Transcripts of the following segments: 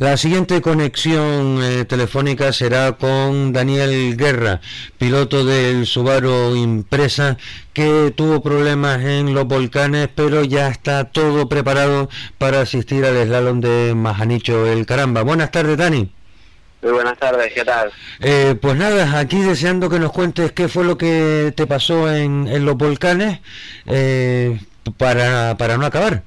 La siguiente conexión eh, telefónica será con Daniel Guerra, piloto del Subaru Impresa, que tuvo problemas en los volcanes, pero ya está todo preparado para asistir al slalom de Majanicho el Caramba. Buenas tardes, Dani. Muy buenas tardes, ¿qué tal? Eh, pues nada, aquí deseando que nos cuentes qué fue lo que te pasó en, en los volcanes eh, para, para no acabar.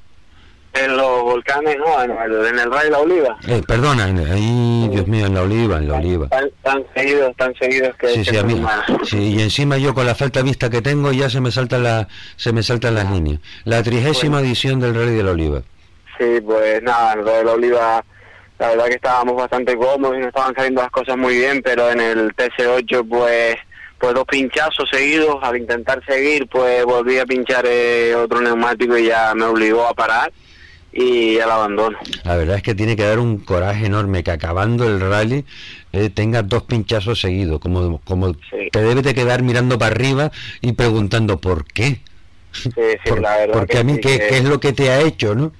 En los volcanes, no, en el, en el Rey de la Oliva. Eh, perdona, ahí, Dios mío, en la Oliva, en la Oliva. Tan, tan seguidos, tan seguidos que... Sí, sí, a mí, sí, y encima yo con la falta de vista que tengo ya se me saltan, la, se me saltan las líneas. La trigésima edición del Rey de la Oliva. Sí, pues nada, en el Rey de la Oliva la verdad que estábamos bastante cómodos y nos estaban saliendo las cosas muy bien, pero en el TC8 pues pues dos pinchazos seguidos, al intentar seguir pues volví a pinchar eh, otro neumático y ya me obligó a parar y al abandono. La verdad es que tiene que dar un coraje enorme que acabando el rally eh, tengas dos pinchazos seguidos, como, como te debes de quedar mirando para arriba y preguntando por qué. Sí, sí, la verdad Porque a mí, ¿qué, ¿qué es lo que te ha hecho, no?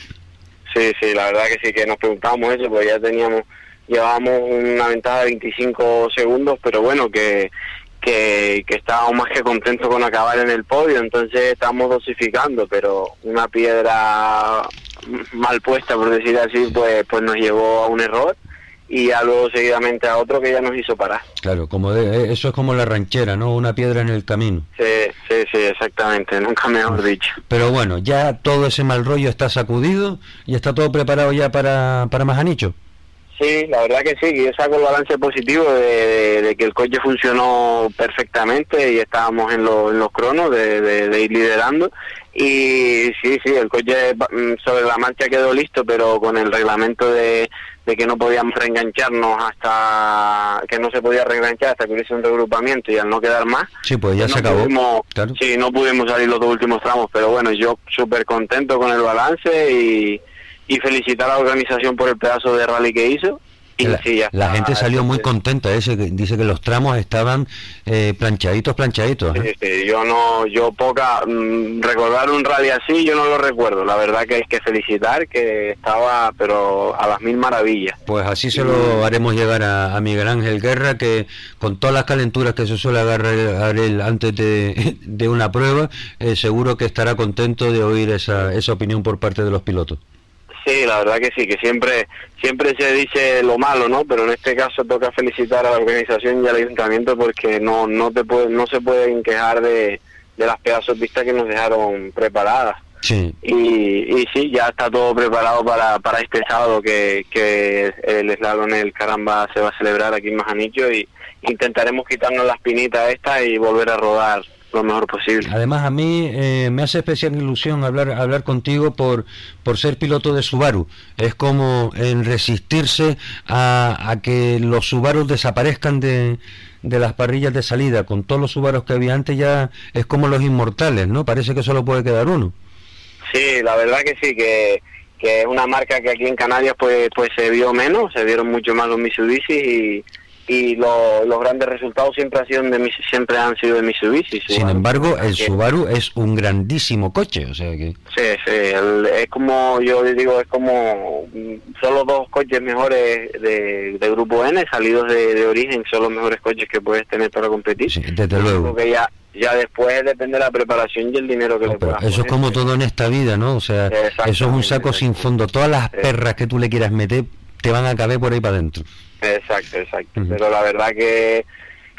Sí, sí, la verdad que sí, que nos preguntamos eso, pues ya teníamos, llevábamos una ventaja de 25 segundos, pero bueno, que, que, que estábamos más que contentos con acabar en el podio, entonces estamos dosificando, pero una piedra mal puesta, por decir así, pues, pues nos llevó a un error y ya luego seguidamente a otro que ya nos hizo parar. Claro, como de, eso es como la ranchera, ¿no? Una piedra en el camino. Sí, sí, sí, exactamente, nunca mejor dicho. Pero bueno, ya todo ese mal rollo está sacudido y está todo preparado ya para, para Majanicho. Sí, la verdad que sí, que yo saco el balance positivo de, de, que el coche funcionó perfectamente y estábamos en, lo, en los cronos de, de, ir liderando. Y sí, sí, el coche mm, sobre la marcha quedó listo, pero con el reglamento de, de que no podíamos reengancharnos hasta que no se podía reenganchar hasta que hubiese un regrupamiento y al no quedar más. Sí, pues ya no se acabó. Pudimos, Sí, no pudimos salir los dos últimos tramos, pero bueno, yo súper contento con el balance y y felicitar a la organización por el pedazo de rally que hizo. Y la, sí, la gente salió muy contenta, ese que dice que los tramos estaban eh, planchaditos, planchaditos. Sí, sí, yo no, yo poca, mmm, recordar un rally así, yo no lo recuerdo. La verdad que hay que felicitar que estaba, pero a las mil maravillas. Pues así se lo haremos llegar a, a Miguel Ángel Guerra, que con todas las calenturas que se suele agarrar él antes de, de una prueba, eh, seguro que estará contento de oír esa, esa opinión por parte de los pilotos. Sí, la verdad que sí, que siempre siempre se dice lo malo, ¿no? Pero en este caso toca felicitar a la organización y al ayuntamiento porque no no te puede, no se pueden quejar de, de las pedazos vistas que nos dejaron preparadas. Sí. Y, y sí, ya está todo preparado para, para este sábado que, que el slalom en el Caramba se va a celebrar aquí en Majanicho y intentaremos quitarnos las pinitas estas y volver a rodar lo mejor posible. Además, a mí eh, me hace especial ilusión hablar hablar contigo por, por ser piloto de Subaru. Es como en resistirse a, a que los Subarus desaparezcan de, de las parrillas de salida. Con todos los Subarus que había antes ya es como los inmortales, ¿no? Parece que solo puede quedar uno. Sí, la verdad que sí, que, que es una marca que aquí en Canarias pues pues se vio menos, se vieron mucho más los Mitsubishi y y lo, los grandes resultados siempre han sido de siempre han sido de Mitsubishi. Sin Subaru. embargo, el Subaru es un grandísimo coche, o sea que sí, sí, el, es como yo digo es como solo dos coches mejores de, de grupo N salidos de, de, origen son los mejores coches que puedes tener para competir. Sí, desde luego. Porque ya ya después depende de la preparación y el dinero que no, le puedas Eso poner. es como todo en esta vida, ¿no? O sea, eso es un saco sin fondo. Todas las perras que tú le quieras meter te van a caber por ahí para adentro. Exacto, exacto. Uh -huh. Pero la verdad que,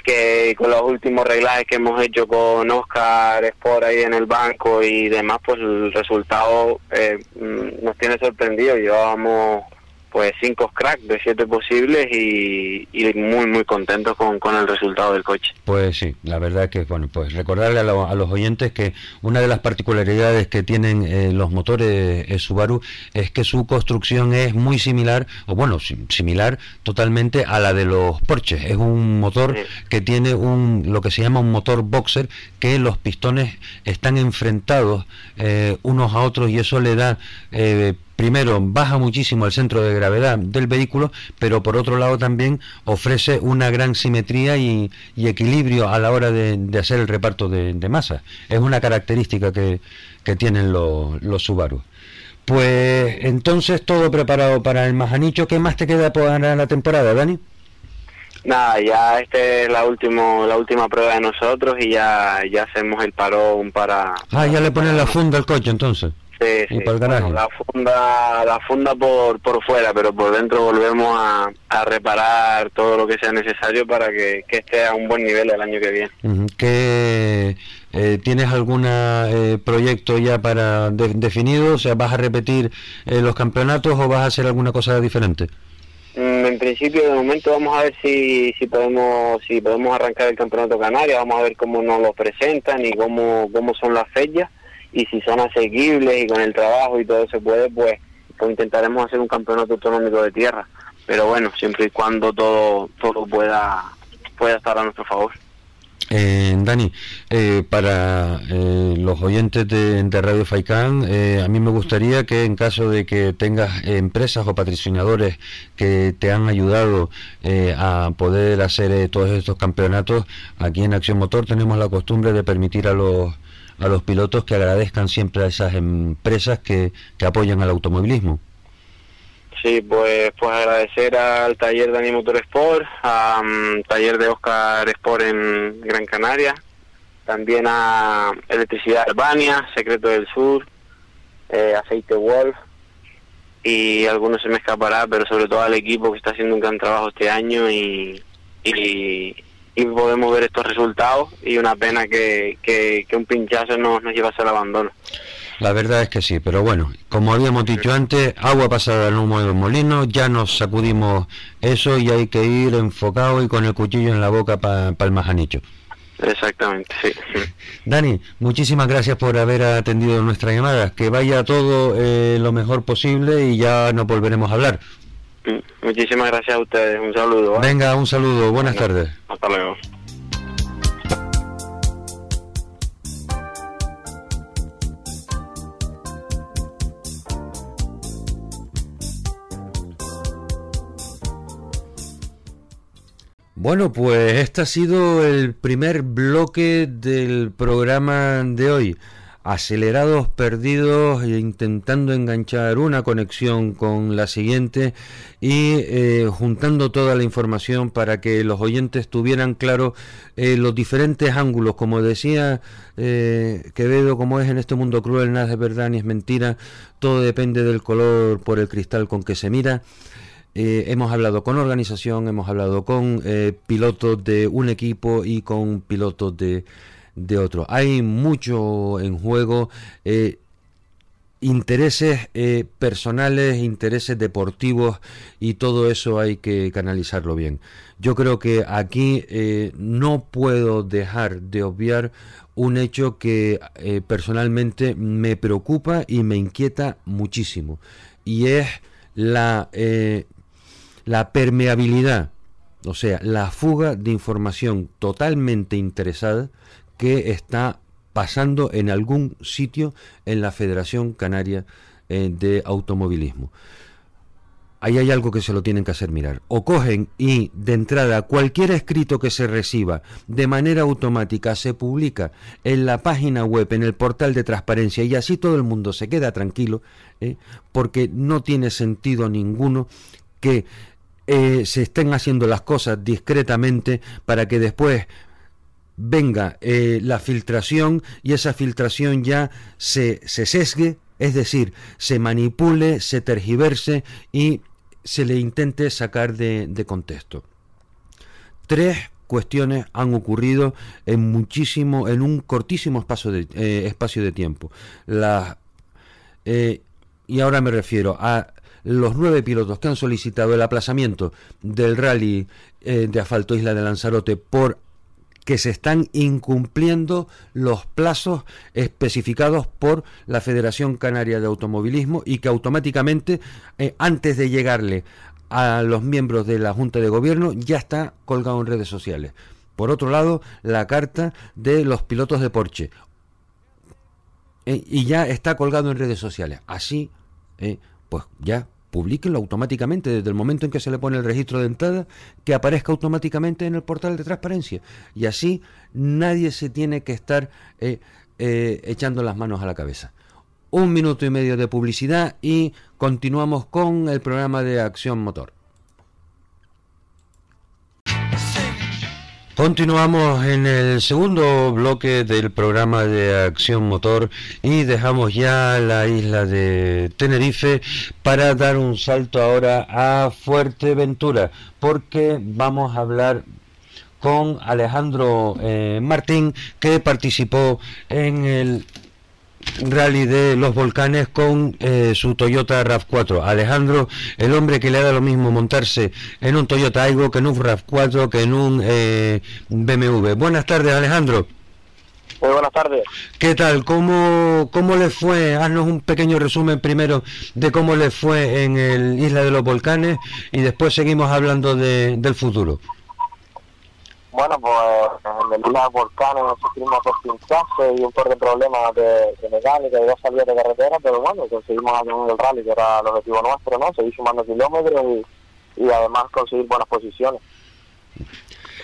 que con los últimos reglajes que hemos hecho con Oscar Sport ahí en el banco y demás, pues el resultado eh, nos tiene sorprendido. Llevábamos pues cinco cracks de siete posibles y, y, muy muy contentos con, con el resultado del coche. Pues sí, la verdad que bueno, pues recordarle a, lo, a los oyentes que una de las particularidades que tienen eh, los motores eh, Subaru es que su construcción es muy similar, o bueno, similar totalmente a la de los Porsche. Es un motor sí. que tiene un lo que se llama un motor boxer, que los pistones están enfrentados eh, unos a otros y eso le da primero baja muchísimo el centro de gravedad del vehículo, pero por otro lado también ofrece una gran simetría y, y equilibrio a la hora de, de hacer el reparto de, de, masa. Es una característica que, que tienen los, los Subaru. Pues entonces todo preparado para el Majanicho. ¿Qué más te queda para la temporada, Dani? Nada, ya esta es la última la última prueba de nosotros y ya ya hacemos el parón para. Ah, ya le ponen la funda al coche entonces. Sí, sí. la funda la funda por por fuera, pero por dentro volvemos a, a reparar todo lo que sea necesario para que, esté a un buen nivel el año que viene. ¿Qué eh, tienes algún eh, proyecto ya para definido? O sea, ¿vas a repetir eh, los campeonatos o vas a hacer alguna cosa diferente? Mm, en principio, de momento, vamos a ver si, si podemos si podemos arrancar el campeonato canario, vamos a ver cómo nos lo presentan y cómo, cómo son las fechas y si son asequibles y con el trabajo y todo se puede, pues, pues intentaremos hacer un campeonato autonómico de tierra. Pero bueno, siempre y cuando todo todo pueda pueda estar a nuestro favor. Eh, Dani, eh, para eh, los oyentes de, Radio Faicán, eh, a mí me gustaría que en caso de que tengas empresas o patrocinadores que te han ayudado a poder hacer todos estos campeonatos, aquí en Acción Motor tenemos la costumbre de permitir a los, a los pilotos que agradezcan siempre a esas empresas que, que apoyan al automovilismo. Sí, pues, pues agradecer al taller de Motor Sport, al taller de Oscar Sport en Gran Canaria, también a Electricidad Albania, Secreto del Sur, eh, Aceite Wolf, y algunos se me escapará, pero sobre todo al equipo que está haciendo un gran trabajo este año y, y, podemos ver estos resultados y una pena que, que, un pinchazo nos, nos llevase al abandono. La verdad es que sí, pero bueno, como habíamos dicho antes, agua pasada al humo del molino, ya nos sacudimos eso y hay que ir enfocado y con el cuchillo en la boca para el majanicho. Exactamente, sí. Dani, muchísimas gracias por haber atendido nuestra llamada. Que vaya todo eh, lo mejor posible y ya nos volveremos a hablar. Mm, muchísimas gracias a ustedes. Un saludo. Venga, un saludo. Buenas tardes. Hasta luego. Bueno, pues este ha sido el primer bloque del programa de hoy. Acelerados, perdidos, e intentando enganchar una conexión con la siguiente y eh, juntando toda la información para que los oyentes tuvieran claro eh, los diferentes ángulos. Como decía eh, Quevedo, como es en este mundo cruel, nada es verdad ni es mentira, todo depende del color por el cristal con que se mira. Eh, hemos hablado con organización, hemos hablado con pilotos de un equipo y con pilotos de, de otro. Hay mucho en juego, eh, intereses personales, intereses deportivos y todo eso hay que canalizarlo bien. Yo creo que aquí no puedo dejar de obviar un hecho que personalmente me preocupa y me inquieta muchísimo y es la la permeabilidad, o sea, la fuga de información totalmente interesada que está pasando en algún sitio en la Federación Canaria eh, de Automovilismo. Ahí hay algo que se lo tienen que hacer mirar. O cogen y de entrada cualquier escrito que se reciba de manera automática se publica en la página web, en el portal de transparencia y así todo el mundo se queda tranquilo, eh, porque no tiene sentido ninguno que eh, se estén haciendo las cosas discretamente para que después venga eh, la filtración y esa filtración ya se, se sesgue, es decir, se manipule, se tergiverse y se le intente sacar de, contexto. Tres cuestiones han ocurrido en muchísimo, en un cortísimo espacio de, eh, espacio de tiempo. La, y ahora me refiero a los nueve pilotos que han solicitado el aplazamiento del rally eh, de asfalto Isla de Lanzarote por que se están incumpliendo los plazos especificados por la Federación Canaria de Automovilismo y que automáticamente, eh, antes de llegarle a los miembros de la Junta de Gobierno, ya está colgado en redes sociales. Por otro lado, la carta de los pilotos de Porsche. Eh, y ya está colgado en redes sociales. Así, pues ya publíquenlo automáticamente desde el momento en que se le pone el registro de entrada, que aparezca automáticamente en el portal de transparencia. Y así nadie se tiene que estar eh, eh, echando las manos a la cabeza. un minuto y medio de publicidad y continuamos con el programa de Acción Motor. Continuamos en el segundo bloque del programa de Acción Motor y dejamos ya la isla de Tenerife para dar un salto ahora a Fuerteventura porque vamos a hablar con Alejandro eh, Martín que participó en el rally de los volcanes con eh, su Toyota RAV4. Alejandro, el hombre que le da lo mismo montarse en un Toyota Aygo que en un RAV4 que en un eh, BMW. Buenas tardes, Alejandro. Muy buenas tardes. ¿Qué tal? ¿Cómo, ¿Cómo le fue? Haznos un pequeño resumen primero de cómo le fue en el Isla de los Volcanes y después seguimos hablando de, del futuro. Bueno, pues en el de Volcanes sufrimos dos pinchazos y un par de problemas de, de mecánica y dos salidas de carretera, pero bueno, conseguimos ganar el rally, que era el objetivo nuestro, ¿no? Seguir sumando kilómetros y, y además conseguir buenas posiciones.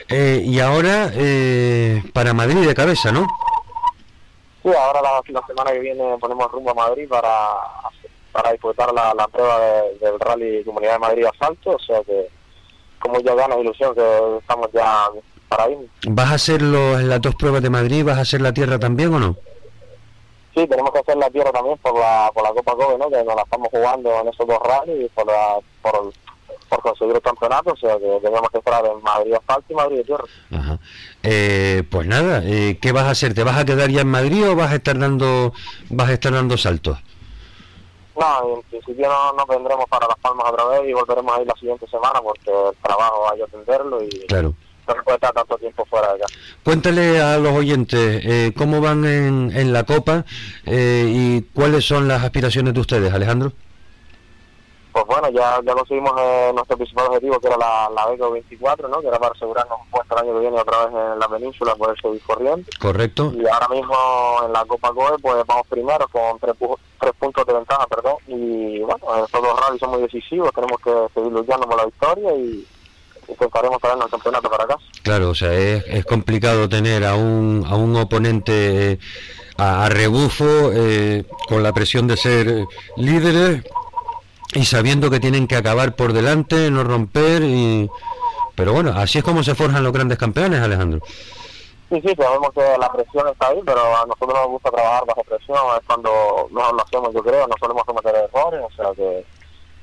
Eh, y ahora eh, para Madrid de cabeza, ¿no? Sí, ahora la, la, semana que viene ponemos rumbo a Madrid para, para disputar la, la prueba de, del Rally Comunidad de Madrid Asalto, o sea que con muchas ganas e ilusión que estamos ya para ir. ¿Vas a hacer los, las dos pruebas de Madrid? ¿Vas a hacer la tierra también o no? Sí, tenemos que hacer la tierra también por la, por la Copa Kobe, ¿no? Que nos la estamos jugando en esos dos rallies y por, la, por, por conseguir el campeonato, o sea que tenemos que estar en Madrid asfalto y Madrid de tierra. Ajá. Eh, pues nada, eh, ¿qué vas a hacer? ¿Te vas a quedar ya en Madrid o vas a estar dando, vas a estar dando saltos? No, en principio no, no vendremos para Las Palmas otra vez y volveremos a ir la siguiente semana porque el trabajo hay que atenderlo y claro. No se puede estar tanto tiempo fuera de acá. Cuéntale a los oyentes eh, cómo van en, en la Copa eh, y cuáles son las aspiraciones de ustedes, Alejandro. Pues bueno, ya, ya conseguimos eh, nuestro principal objetivo, que era la, la Beco 24, ¿no? que era para asegurarnos un puesto el año que viene otra vez en la península, poder seguir corriendo. Correcto. Y ahora mismo en la Copa COE, pues vamos primero con tres, tres puntos de ventaja, perdón. Y bueno, estos dos rallies son muy decisivos, tenemos que seguir luchando por la victoria y intentaremos traernos el campeonato para acá. Claro, o sea, es, es complicado tener a un, a un oponente a, a rebufo eh, con la presión de ser líderes y sabiendo que tienen que acabar por delante, no romper y pero bueno, así es como se forjan los grandes campeones, Alejandro. Sí, sí, sabemos que la presión está ahí, pero a nosotros nos gusta trabajar bajo presión, es cuando no lo hacemos, yo creo, no solemos cometer errores, o sea que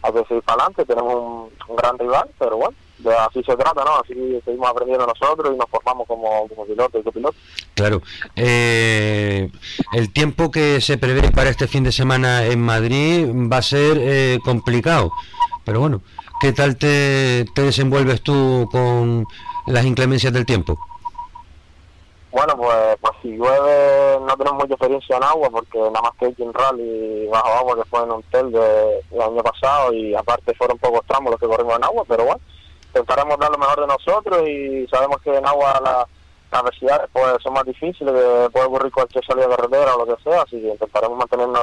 hay que seguir para adelante, tenemos un, un gran rival, pero bueno, de así se trata, ¿no? Así seguimos aprendiendo nosotros y nos formamos como, como pilotos y copilotos. Claro. Eh, el tiempo que se prevé para este fin de semana en Madrid va a ser eh, complicado, pero bueno, ¿qué tal te, te desenvuelves tú con las inclemencias del tiempo? Bueno, pues, pues si llueve no tenemos mucha experiencia en agua porque nada más que un rally bajo agua que fue en un tel de, del año pasado y aparte fueron pocos tramos los que corrimos en agua, pero bueno, intentaremos dar lo mejor de nosotros y sabemos que en agua la, las adversidades pues, son más difíciles, que puede ocurrir cualquier salida de carretera o lo que sea, así que intentaremos mantenernos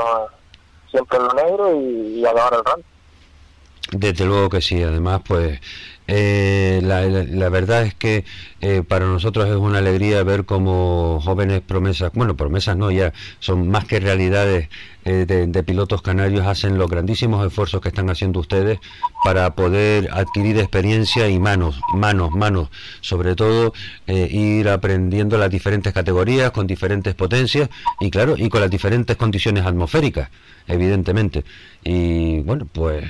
siempre en lo negro y, y acabar el rally. Desde luego que sí, además pues eh, la, verdad es que eh, para nosotros es una alegría ver como jóvenes promesas, bueno, promesas no, ya son más que realidades eh, de, de, pilotos canarios, hacen los grandísimos esfuerzos que están haciendo ustedes para poder adquirir experiencia y manos, manos, manos, sobre todo ir aprendiendo las diferentes categorías con diferentes potencias y claro, y con las diferentes condiciones atmosféricas, evidentemente. Y bueno, pues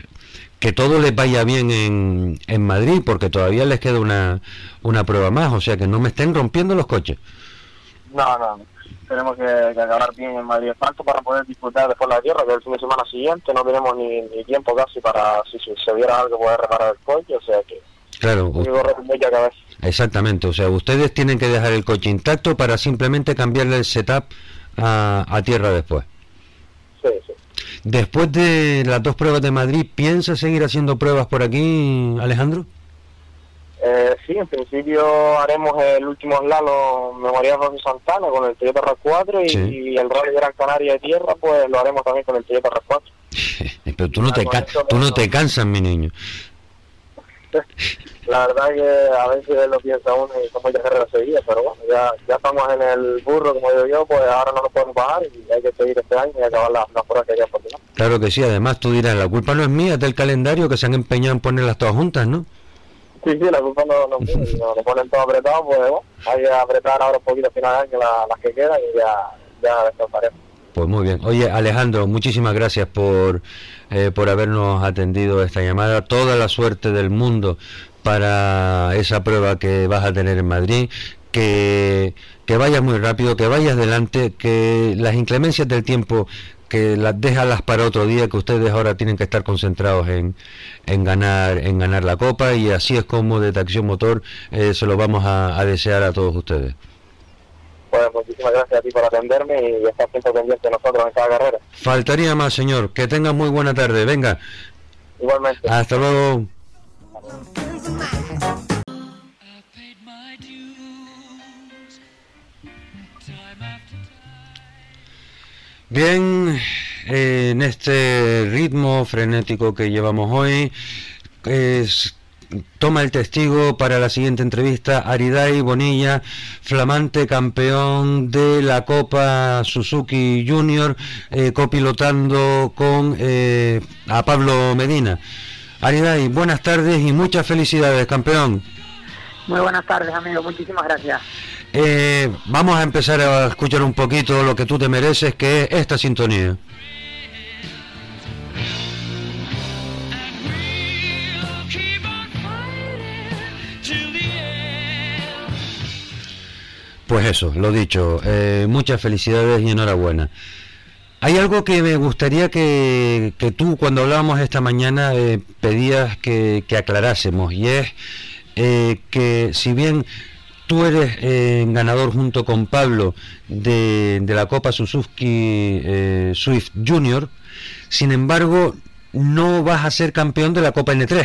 que todo les vaya bien en, en Madrid, porque todavía les queda una, una prueba más, o sea que no me estén rompiendo los coches. No, no, tenemos que, que acabar bien en Madrid Asfalto para poder disfrutar después la tierra, que el fin de semana siguiente no tenemos ni, ni tiempo casi para, si, si se viera algo, poder reparar el coche, o sea que... Claro, exactamente, o sea, ustedes tienen que dejar el coche intacto para simplemente cambiarle el setup a, a tierra después. Después de las dos pruebas de Madrid, ¿piensa seguir haciendo pruebas por aquí, Alejandro? Eh, sí, en principio haremos el último slalom Memorial José Santana con el Toyota RAV4 y, sí. y, el Rally Gran Canaria de Tierra, pues lo haremos también con el Toyota RAV4. Pero tú no, te, tú no te cansas, mi niño. la verdad que a veces lo piensa uno y como ya se seguía, pero bueno, ya, ya estamos en el burro, como digo yo, pues ahora no nos podemos bajar y hay que seguir este año y acabar las, las pruebas que hay por delante. Claro que sí, además tú dirás, la culpa no es mía, es del calendario que se han empeñado en ponerlas todas juntas, ¿no? Sí, sí, la culpa no, no es mía, si nos lo ponen todo apretado, pues bueno, hay que apretar ahora un poquito al final de año la- las que quedan y ya, ya descansaremos. Pues muy bien. Oye, Alejandro, muchísimas gracias por, eh, por habernos atendido esta llamada. Toda la suerte del mundo para esa prueba que vas a tener en Madrid. Que, que vayas muy rápido, que vayas adelante, que las inclemencias del tiempo que las déjalas para otro día, que ustedes ahora tienen que estar concentrados en, en ganar en ganar la copa y así es como de Tracción Motor eh, se lo vamos a, a desear a todos ustedes. Pues muchísimas gracias a ti por atenderme y estar siempre pendiente de nosotros en cada carrera. Faltaría más, señor. Que tengas muy buena tarde. Venga, Igualmente. hasta luego. Bien, eh, en este ritmo frenético que llevamos hoy, es- toma el testigo para la siguiente entrevista Aridai Bonilla, flamante campeón de la Copa Suzuki Junior, eh, copilotando con eh, a Pablo Medina. Aridai, buenas tardes y muchas felicidades, campeón. Muy buenas tardes, amigo. Muchísimas gracias. Eh, vamos a empezar a escuchar un poquito lo que tú te mereces, que es esta sintonía. Pues eso, lo dicho, eh, muchas felicidades y enhorabuena. Hay algo que me gustaría que, que tú, cuando hablábamos esta mañana, eh, pedías que, aclarásemos, y es eh, que si bien tú eres eh, ganador junto con Pablo de, de la Copa Suzuki eh, Swift Junior, sin embargo, no vas a ser campeón de la Copa N3.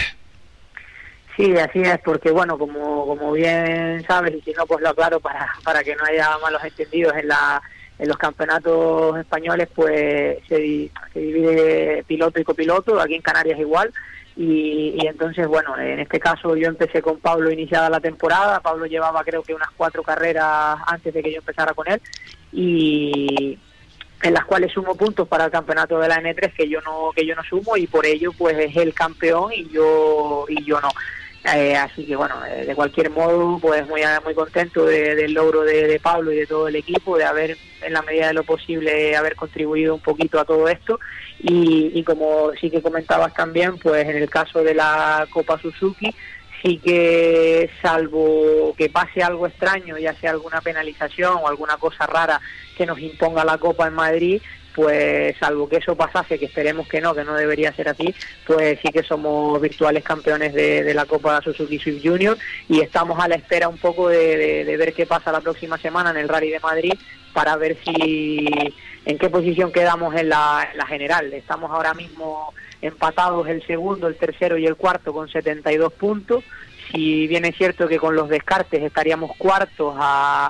Sí, así es, porque bueno, como, como bien sabes, y si no, pues lo aclaro para, para que no haya malos entendidos en la en los campeonatos españoles pues se, se divide piloto y copiloto, aquí en Canarias igual, y, y entonces bueno, en este caso yo empecé con Pablo iniciada la temporada, Pablo llevaba creo que unas cuatro carreras antes de que yo empezara con él, y en las cuales sumo puntos para el campeonato de la N3 que yo no que yo no sumo y por ello pues es el campeón y yo y yo no Eh, así que bueno eh, de cualquier modo pues muy muy contento de- del logro de, de Pablo y de todo el equipo de haber en la medida de lo posible haber contribuido un poquito a todo esto. Y, y como sí que comentabas también pues en el caso de la Copa Suzuki sí que salvo que pase algo extraño, ya sea alguna penalización o alguna cosa rara que nos imponga la Copa en Madrid, pues salvo que eso pasase, que esperemos que no, que no debería ser así, pues sí que somos virtuales campeones de, de la Copa Suzuki Swift Junior y estamos a la espera un poco de, ver qué pasa la próxima semana en el Rally de Madrid para ver si en qué posición quedamos en la, en la general. Estamos ahora mismo empatados el segundo, el tercero y el cuarto con 72 puntos. Si bien es cierto que con los descartes estaríamos cuartos a,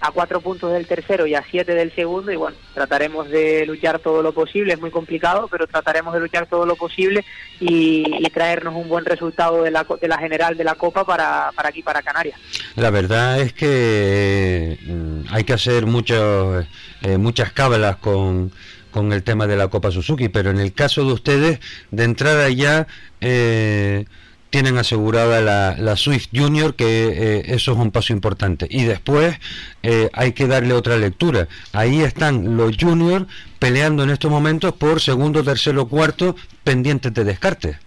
a cuatro puntos del tercero y a siete del segundo y bueno, trataremos de luchar todo lo posible, es muy complicado, pero trataremos de luchar todo lo posible y, traernos un buen resultado de la, de la general de la Copa para, para aquí, para Canarias. La verdad es que mm, hay que hacer muchos, eh, muchas cábalas con, con el tema de la Copa Suzuki, pero en el caso de ustedes, de entrada ya eh, tienen asegurada la, la Swift Junior, que eh, eso es un paso importante. Y después eh, hay que darle otra lectura. Ahí están los Junior peleando en estos momentos por segundo, tercero, cuarto, pendientes de descarte.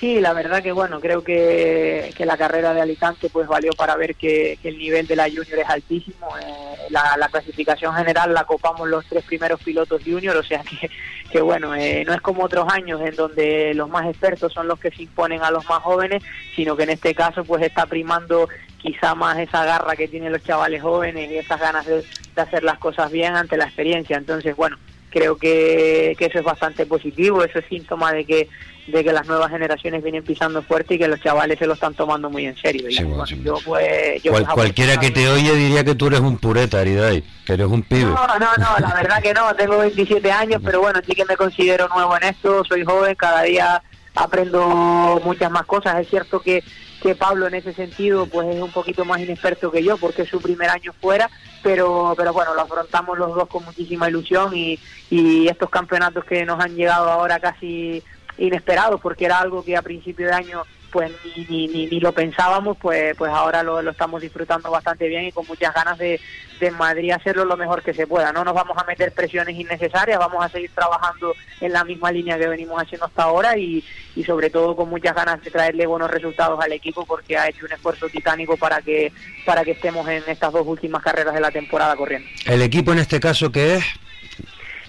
Sí, la verdad que bueno, creo que, que la carrera de Alicante pues valió para ver que, el nivel de la Junior es altísimo. Eh, la, la clasificación general la copamos los tres primeros pilotos Junior, o sea que, que bueno, eh, no es como otros años en donde los más expertos son los que se imponen a los más jóvenes, sino que en este caso pues está primando quizá más esa garra que tienen los chavales jóvenes y esas ganas de hacer las cosas bien ante la experiencia. Entonces, bueno, creo que, que eso es bastante positivo, eso es síntoma de que de que las nuevas generaciones vienen pisando fuerte y que los chavales se lo están tomando muy en serio. Y Sí, bueno, bueno, sí. yo pues... Yo Cual- pues, cualquiera que te oye diría que tú eres un pureta, Aridai, que eres un pibe. No, no, no, la verdad que no, tengo 27 años, pero bueno, sí que me considero nuevo en esto, soy joven, cada día aprendo muchas más cosas. Es cierto que, que Pablo en ese sentido pues es un poquito más inexperto que yo porque su primer año fuera, pero, pero bueno, lo afrontamos los dos con muchísima ilusión y, y estos campeonatos que nos han llegado ahora casi inesperados porque era algo que a principio de año pues ni, ni, ni, ni lo pensábamos, pues pues ahora lo, lo estamos disfrutando bastante bien y con muchas ganas de, de Madrid hacerlo lo mejor que se pueda. No nos vamos a meter presiones innecesarias, vamos a seguir trabajando en la misma línea que venimos haciendo hasta ahora y, y sobre todo con muchas ganas de traerle buenos resultados al equipo porque ha hecho un esfuerzo titánico para que para que estemos en estas dos últimas carreras de la temporada corriendo. El equipo en este caso que es,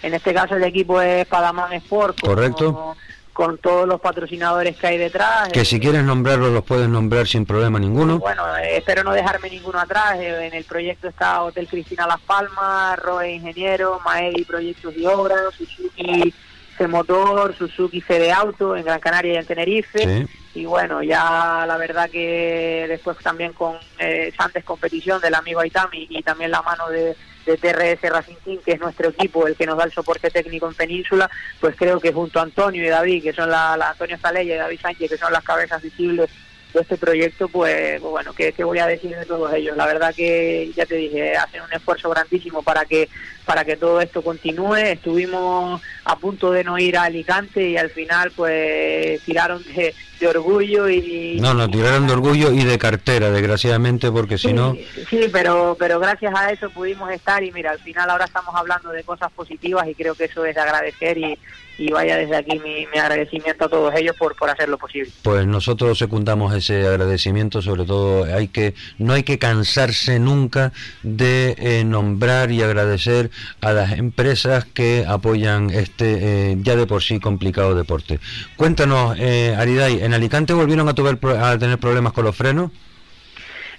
En este caso el equipo es Padaman Sport. Correcto. Con todos los patrocinadores que hay detrás. que si Eh, quieres nombrarlos los puedes nombrar sin problema ninguno. Bueno, eh, espero no dejarme ninguno atrás. Eh, En el proyecto está Hotel Cristina Las Palmas, Roe Ingeniero, Maedi Proyectos y Obras, Suzuki C-Motor, Suzuki CD Auto en Gran Canaria y en Tenerife. Sí. Y bueno, ya la verdad que después también con eh, Santes Competición del amigo Aitami y también la mano de, de TRS Racing Team, que es nuestro equipo, el que nos da el soporte técnico en Península, pues creo que junto a Antonio y David, que son la, la Antonio Salella y David Sánchez, que son las cabezas visibles de este proyecto, pues pues bueno, ¿qué, qué voy a decir de todos ellos? La verdad que, ya te dije, hacen un esfuerzo grandísimo para que para que todo esto continúe. Estuvimos a punto de no ir a Alicante y al final pues tiraron de, de orgullo y... No, nos tiraron de orgullo y de cartera, desgraciadamente, porque si no... Sí, sí, pero, pero gracias a eso pudimos estar y mira, al final ahora estamos hablando de cosas positivas y creo que eso es de agradecer y, y vaya desde aquí mi, mi agradecimiento a todos ellos por, por hacer lo posible. Pues nosotros secundamos ese agradecimiento, sobre todo hay que no hay que cansarse nunca de eh, nombrar y agradecer a las empresas que apoyan este eh, ya de por sí complicado deporte. Cuéntanos, eh, Ariday, ¿en Alicante volvieron a, tuver a tener problemas con los frenos?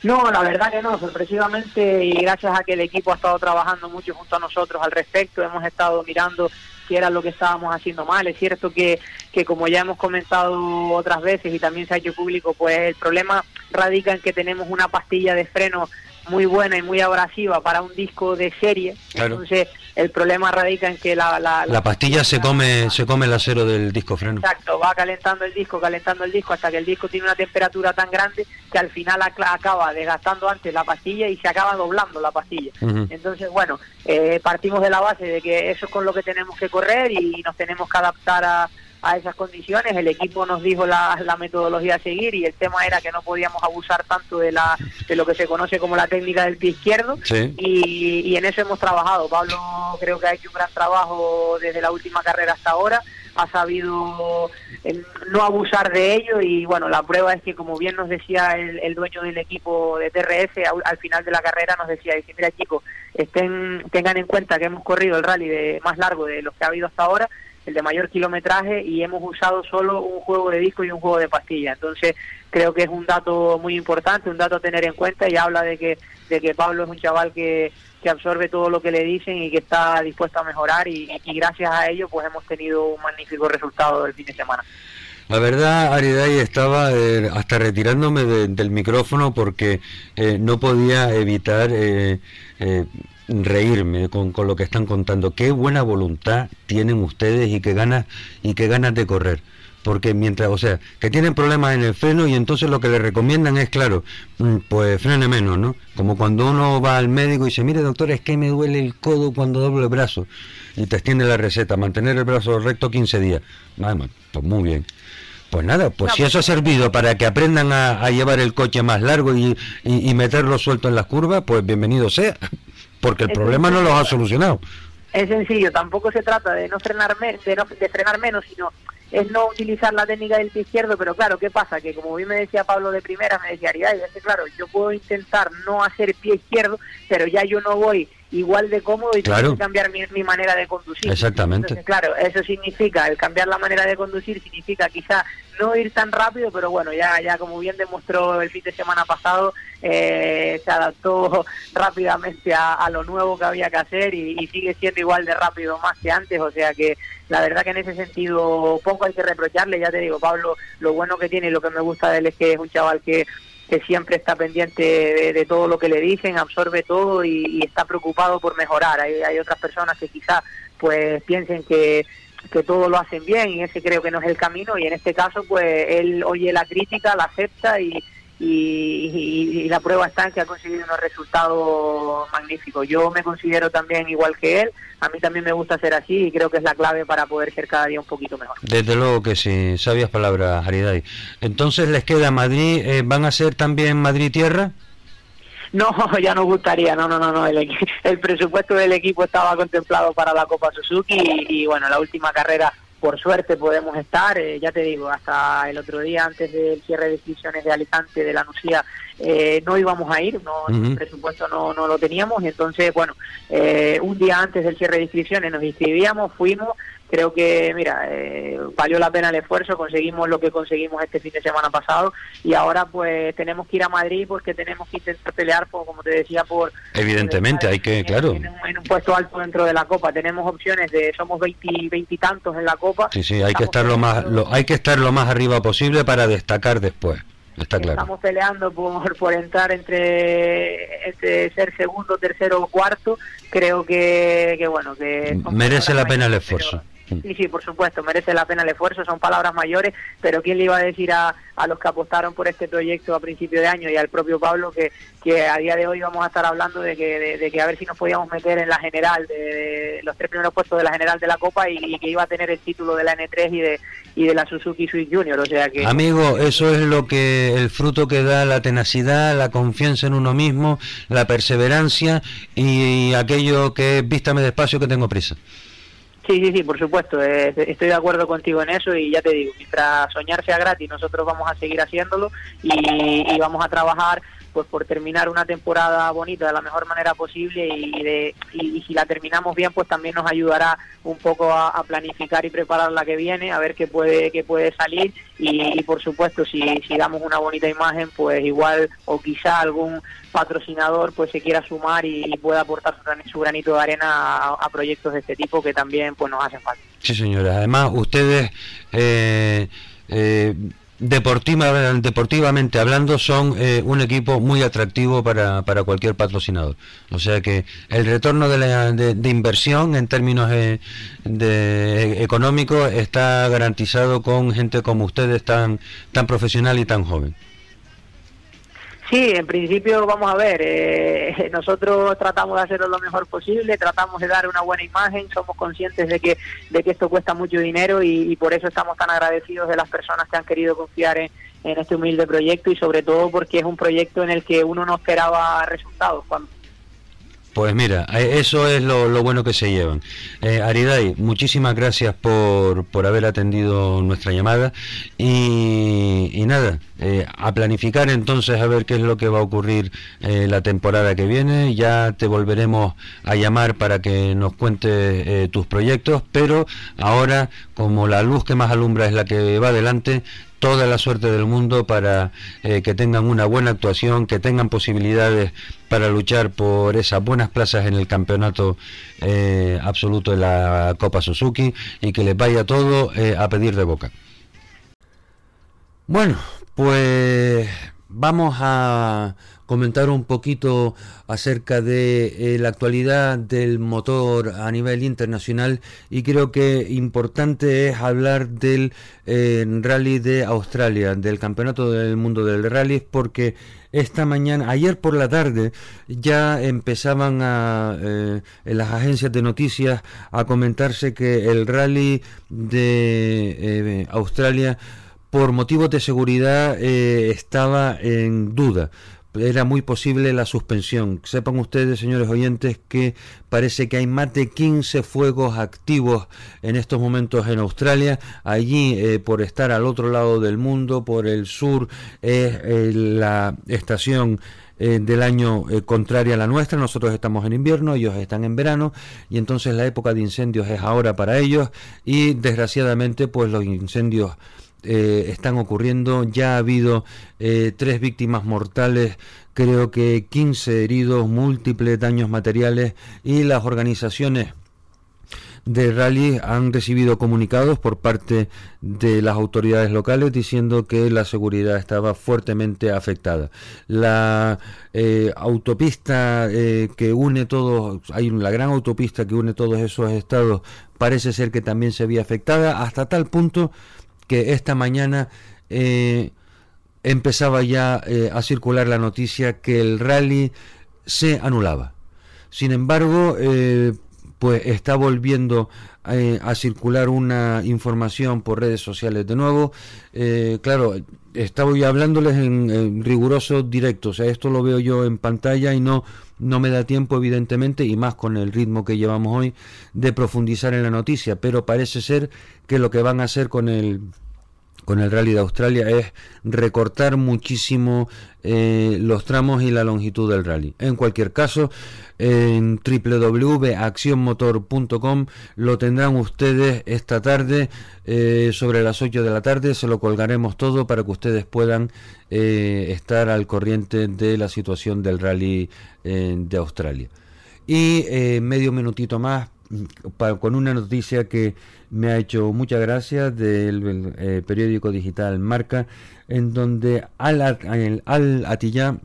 No, la verdad que no, sorpresivamente y gracias a que el equipo ha estado trabajando mucho junto a nosotros al respecto, hemos estado mirando si era lo que estábamos haciendo mal. Es cierto que, que como ya hemos comentado otras veces y también se ha hecho público, pues el problema radica en que tenemos una pastilla de freno muy buena y muy abrasiva para un disco de serie. Claro. Entonces el problema radica en que la, la, La pastilla se come se come el acero del disco freno. Exacto, va calentando el disco, calentando el disco hasta que el disco tiene una temperatura tan grande que al final acaba desgastando antes la pastilla y se acaba doblando la pastilla. Entonces, bueno, eh, partimos de la base de que eso es con lo que tenemos que correr y nos tenemos que adaptar a, a esas condiciones. El equipo nos dijo la, la metodología a seguir y el tema era que no podíamos abusar tanto de, la, de lo que se conoce como la técnica del pie izquierdo Sí. y, y en eso hemos trabajado. Pablo creo que ha hecho un gran trabajo desde la última carrera hasta ahora, ha sabido eh, no abusar de ello y bueno, la prueba es que como bien nos decía el, el dueño del equipo de TRS al, al final de la carrera nos decía, dice, mira chicos, estén, tengan en cuenta que hemos corrido el rally de más largo de los que ha habido hasta ahora el de mayor kilometraje y hemos usado solo un juego de disco y un juego de pastilla. Entonces, creo que es un dato muy importante, un dato a tener en cuenta y habla de que, de que Pablo es un chaval que, que absorbe todo lo que le dicen y que está dispuesto a mejorar y, gracias a ello pues hemos tenido un magnífico resultado del fin de semana. La verdad, Ariday, estaba eh, hasta retirándome de- del micrófono porque eh, no podía evitar eh, eh, reírme con, con lo que están contando. Qué buena voluntad tienen ustedes y qué ganas y qué ganas de correr. Porque mientras, o sea, que tienen problemas en el freno y entonces lo que le recomiendan es, claro, mm, pues frene menos, ¿no? Como cuando uno va al médico y dice, mire doctor, es que me duele el codo cuando doblo el brazo. Y te extiende la receta, mantener el brazo recto 15 días. Vamos, pues muy bien. Pues nada, pues No, si pues- eso ha servido para que aprendan a, a llevar el coche más largo y, y- y meterlo suelto en las curvas, pues bienvenido sea, porque el problema no los ha solucionado. Es sencillo, tampoco se trata de no frenar me- de, no, de frenar menos, sino es no utilizar la técnica del pie izquierdo, pero claro, ¿qué pasa? Que como bien me decía Pablo de primera, me decía Ariel, es que claro, yo puedo intentar no hacer pie izquierdo, pero ya yo no voy igual de cómodo y Claro. tengo que cambiar mi, mi manera de conducir. Exactamente. Entonces, claro, eso significa, el cambiar la manera de conducir significa quizá no ir tan rápido, pero bueno, ya ya como bien demostró el fin de semana pasado, eh, se adaptó rápidamente a, a lo nuevo que había que hacer y, y sigue siendo igual de rápido más que antes, o sea que la verdad que en ese sentido poco hay que reprocharle, ya te digo, Pablo, lo bueno que tiene y lo que me gusta de él es que es un chaval que que siempre está pendiente de, todo lo que le dicen, absorbe todo y, está preocupado por mejorar. Hay, hay otras personas que quizá pues piensen que, que todo lo hacen bien y ese creo que no es el camino y en este caso pues él oye la crítica, la acepta y, y, y- y la prueba está en que ha conseguido unos resultados magníficos. Yo me considero también igual que él, a mí también me gusta ser así y creo que es la clave para poder ser cada día un poquito mejor. Desde luego que sí, sabias palabras, Ariday. Entonces les queda Madrid, eh, ¿van a ser también Madrid Tierra? No, ya nos gustaría, no, no, no, no. El, el presupuesto del equipo estaba contemplado para la Copa Suzuki y, y, bueno, la última carrera, por suerte, podemos estar. eh, ya te digo, hasta el otro día, antes del cierre de inscripciones de Alicante, de la Nucía, eh, no íbamos a ir, no, el presupuesto no, no lo teníamos y entonces, bueno, eh, un día antes del cierre de inscripciones nos inscribíamos, fuimos. Creo que, mira, eh, valió la pena el esfuerzo, conseguimos lo que conseguimos este fin de semana pasado y ahora pues tenemos que ir a Madrid porque tenemos que intentar pelear, por, como te decía, por... Evidentemente, hay que, en- claro. En, un- en un puesto alto dentro de la Copa. Tenemos opciones de, somos 20 veintitantos en la Copa. Sí, sí, hay que estar lo más, lo, hay que estar lo más arriba posible para destacar después. Está claro. Estamos peleando por, por entrar entre, entre ser segundo, tercero o cuarto. Creo que, que bueno, que... Merece la pena el esfuerzo. pero- Sí, sí, por supuesto, merece la pena el esfuerzo, son palabras mayores, pero ¿quién le iba a decir a, a los que apostaron por este proyecto a principio de año y al propio Pablo que, que a día de hoy vamos a estar hablando de que, de, de que a ver si nos podíamos meter en la general, de, de los tres primeros puestos de la general de la Copa y, y que iba a tener el título de la N3 y de, y de la Suzuki Swift Junior, o sea que... Amigo, eso es lo que el fruto que da la tenacidad, la confianza en uno mismo, la perseverancia y, aquello que es vístame despacio que tengo prisa. Sí, sí, sí, por supuesto. eh, estoy de acuerdo contigo en eso y ya te digo, mientras soñar sea gratis, nosotros vamos a seguir haciéndolo y, y vamos a trabajar pues por terminar una temporada bonita de la mejor manera posible y, de, y, si la terminamos bien pues también nos ayudará un poco a, planificar y preparar la que viene a ver qué puede qué puede salir y, y, por supuesto si, si damos una bonita imagen pues igual o quizá algún patrocinador pues se quiera sumar y, pueda aportar su, gran- su granito de arena a, a proyectos de este tipo que también pues nos hacen falta Sí, señora. Además, ustedes, eh, eh, deportiva, deportivamente hablando, son eh, un equipo muy atractivo para, para cualquier patrocinador. O sea que el retorno de, la, de, inversión en términos eh, de, económicos está garantizado con gente como ustedes tan, tan profesional y tan joven. Sí, en principio vamos a ver, eh, nosotros tratamos de hacerlo lo mejor posible, tratamos de dar una buena imagen, somos conscientes de que, de que esto cuesta mucho dinero y, por eso estamos tan agradecidos de las personas que han querido confiar en, en este humilde proyecto y sobre todo porque es un proyecto en el que uno no esperaba resultados. Cuando, Pues mira, eh, eso es lo, lo bueno que se llevan. Eh, muchísimas gracias por, por haber atendido nuestra llamada y, y nada, eh, a planificar entonces a ver qué es lo que va a ocurrir eh, la temporada que viene. Ya te volveremos a llamar para que nos cuentes tus proyectos, pero ahora como la luz que más alumbra es la que va adelante, toda la suerte del mundo para eh, que tengan una buena actuación, que tengan posibilidades para luchar por esas buenas plazas en el campeonato eh, absoluto de la Copa Suzuki y que les vaya todo eh, a pedir de boca. Bueno, pues vamos a comentar un poquito acerca de eh, la actualidad del motor a nivel internacional y creo que importante es hablar del eh, rally de Australia, del campeonato del mundo del rally, porque esta mañana, ayer por la tarde, ya empezaban a, eh, en las agencias de noticias a comentarse que el rally de Australia por motivos de seguridad estaba en duda. Era muy posible la suspensión. Sepan ustedes, señores oyentes, que parece que hay más de 15 fuegos activos en estos momentos en Australia. Allí, eh, por estar al otro lado del mundo, por el sur, es eh, la estación eh, del año contraria a la nuestra. Nosotros estamos en invierno, ellos están en verano y entonces la época de incendios es ahora para ellos y desgraciadamente pues los incendios eh, están ocurriendo. Ya ha habido eh, tres víctimas mortales, creo que 15 heridos, múltiples daños materiales y las organizaciones de rally han recibido comunicados por parte de las autoridades locales diciendo que la seguridad estaba fuertemente afectada. La eh, autopista que une todos, hay la gran autopista que une todos esos estados, parece ser que también se había afectada hasta tal punto esta mañana eh, empezaba ya eh, a circular la noticia que el rally se anulaba. Sin embargo, eh, pues está volviendo eh, a circular una información por redes sociales de nuevo. Eh, claro, estaba hablándoles en, en riguroso directo, sea, esto lo veo yo en pantalla y no, no me da tiempo, evidentemente, y más con el ritmo que llevamos hoy, de profundizar en la noticia, pero parece ser que lo que van a hacer con el con el Rally de Australia es recortar muchísimo eh, los tramos y la longitud del rally. En cualquier caso, en www.accionmotor.com lo tendrán ustedes esta tarde eh, sobre las 8 de la tarde. Se lo colgaremos todo para que ustedes puedan eh, estar al corriente de la situación del rally de Australia. Y medio minutito más con una noticia que me ha hecho mucha gracia del eh, periódico digital Marca, en donde Al, el- Al Atiyah,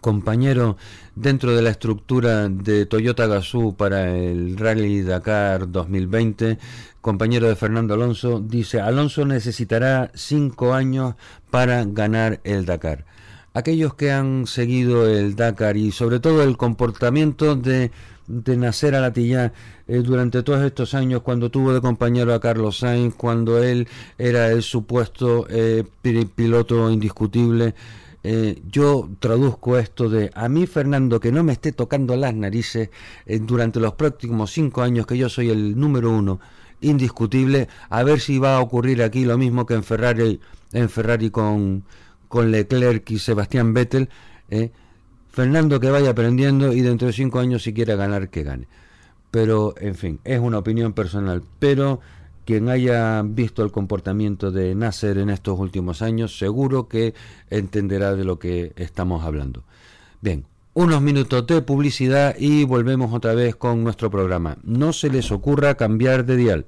compañero dentro de la estructura de Toyota Gazoo para el Rally Dakar 2020, compañero de Fernando Alonso, dice, Alonso necesitará cinco años para ganar el Dakar aquellos que han seguido el Dakar y sobre todo el comportamiento de, de Nasser Al-Attiyah eh, durante todos estos años cuando tuvo de compañero a Carlos Sainz, cuando él era el supuesto eh, pi- piloto indiscutible. eh, yo traduzco esto de a mí Fernando que no me esté tocando las narices eh, durante los próximos cinco años que yo soy el número uno indiscutible a ver si va a ocurrir aquí lo mismo que en Ferrari en Ferrari con con Leclerc y Sebastián Vettel, ¿eh? Fernando que vaya aprendiendo y dentro de cinco años si quiere ganar, que gane. Pero, en fin, es una opinión personal. Pero quien haya visto el comportamiento de Nasser en estos últimos años, seguro que entenderá de lo que estamos hablando. Bien, unos minutos de publicidad y volvemos otra vez con nuestro programa. No se les ocurra cambiar de dial.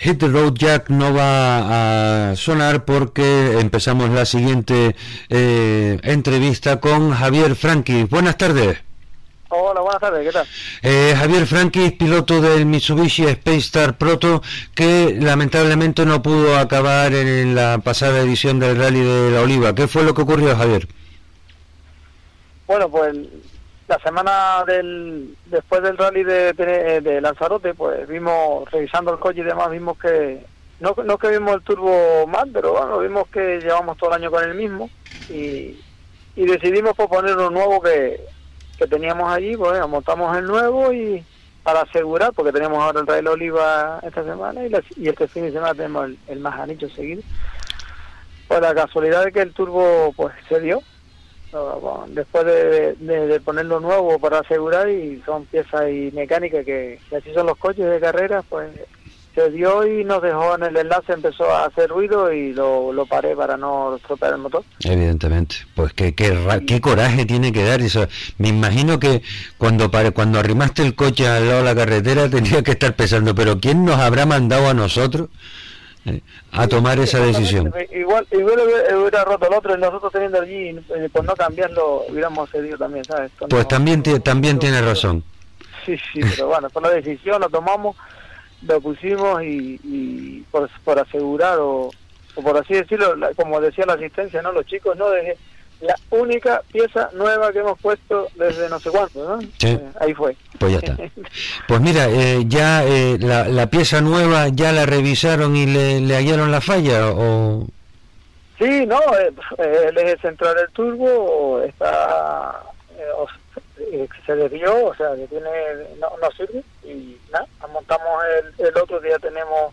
Hit the Road Jack no va a sonar porque empezamos la siguiente eh, entrevista con Javier Franqui. Buenas tardes. Hola, buenas tardes, ¿qué tal? Eh, Javier Franqui, piloto del Mitsubishi Space Star Proto, que lamentablemente no pudo acabar en la pasada edición del Rally de la Oliva. ¿Qué fue lo que ocurrió, Javier? Bueno, pues la semana del después del rally de, Lanzarote, pues vimos, revisando el coche y demás, vimos que, no, no que vimos el turbo mal, pero bueno, vimos que llevamos todo el año con el mismo y, y decidimos pues, poner uno nuevo que, que teníamos allí, pues montamos el nuevo y para asegurar, porque teníamos ahora el Rally de Oliva esta semana y, este fin de semana tenemos el, el más anillo seguido. Pues la casualidad de que el turbo pues se dio, después de, ponerlo nuevo para asegurar y son piezas y mecánica que, así son los coches de carrera, pues se dio y nos dejó en el enlace, empezó a hacer ruido y lo, lo paré para no estropear el motor. Evidentemente, pues qué, qué, qué coraje tiene que dar eso. Me imagino que cuando cuando arrimaste el coche al lado de la carretera tenía que estar pensando, pero ¿quién nos habrá mandado a nosotros a tomar esa decisión? Igual, igual hubiera, roto el otro y nosotros teniendo allí, eh, por no cambiarlo, hubiéramos cedido también, ¿sabes? Pues también, también tiene razón. Sí, sí, pero bueno, fue la decisión, lo tomamos, lo pusimos y, y por, por asegurar o, o por así decirlo, la- como decía la asistencia, ¿no? Los chicos, ¿no? Desde la única pieza nueva que hemos puesto desde no sé cuánto, ¿no? Sí. Eh, ahí fue. Pues ya está. Pues mira, eh, ya eh, la, la pieza nueva ya la revisaron y le, le hallaron la falla o Sí, no, eh, eh, el eje central del turbo está eh, o- se desvió, o sea, que tiene no, no sirve y nada, montamos el, el otro día tenemos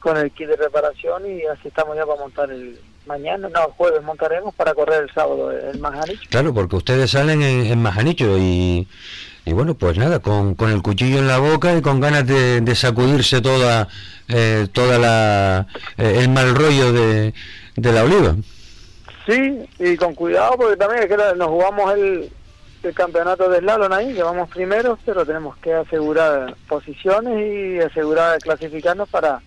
con el kit de reparación y así estamos ya para montar el mañana, no, jueves montaremos para correr el sábado el más ancho. Claro, porque ustedes salen en, en Majanicho y, y bueno, pues nada, con, con el cuchillo en la boca y con ganas de, de sacudirse toda eh, toda la eh, el mal rollo de, de la oliva. Sí, y con cuidado porque también es que nos jugamos el, el campeonato de slalom ahí, que vamos primeros, pero tenemos que asegurar posiciones y asegurar clasificarnos para,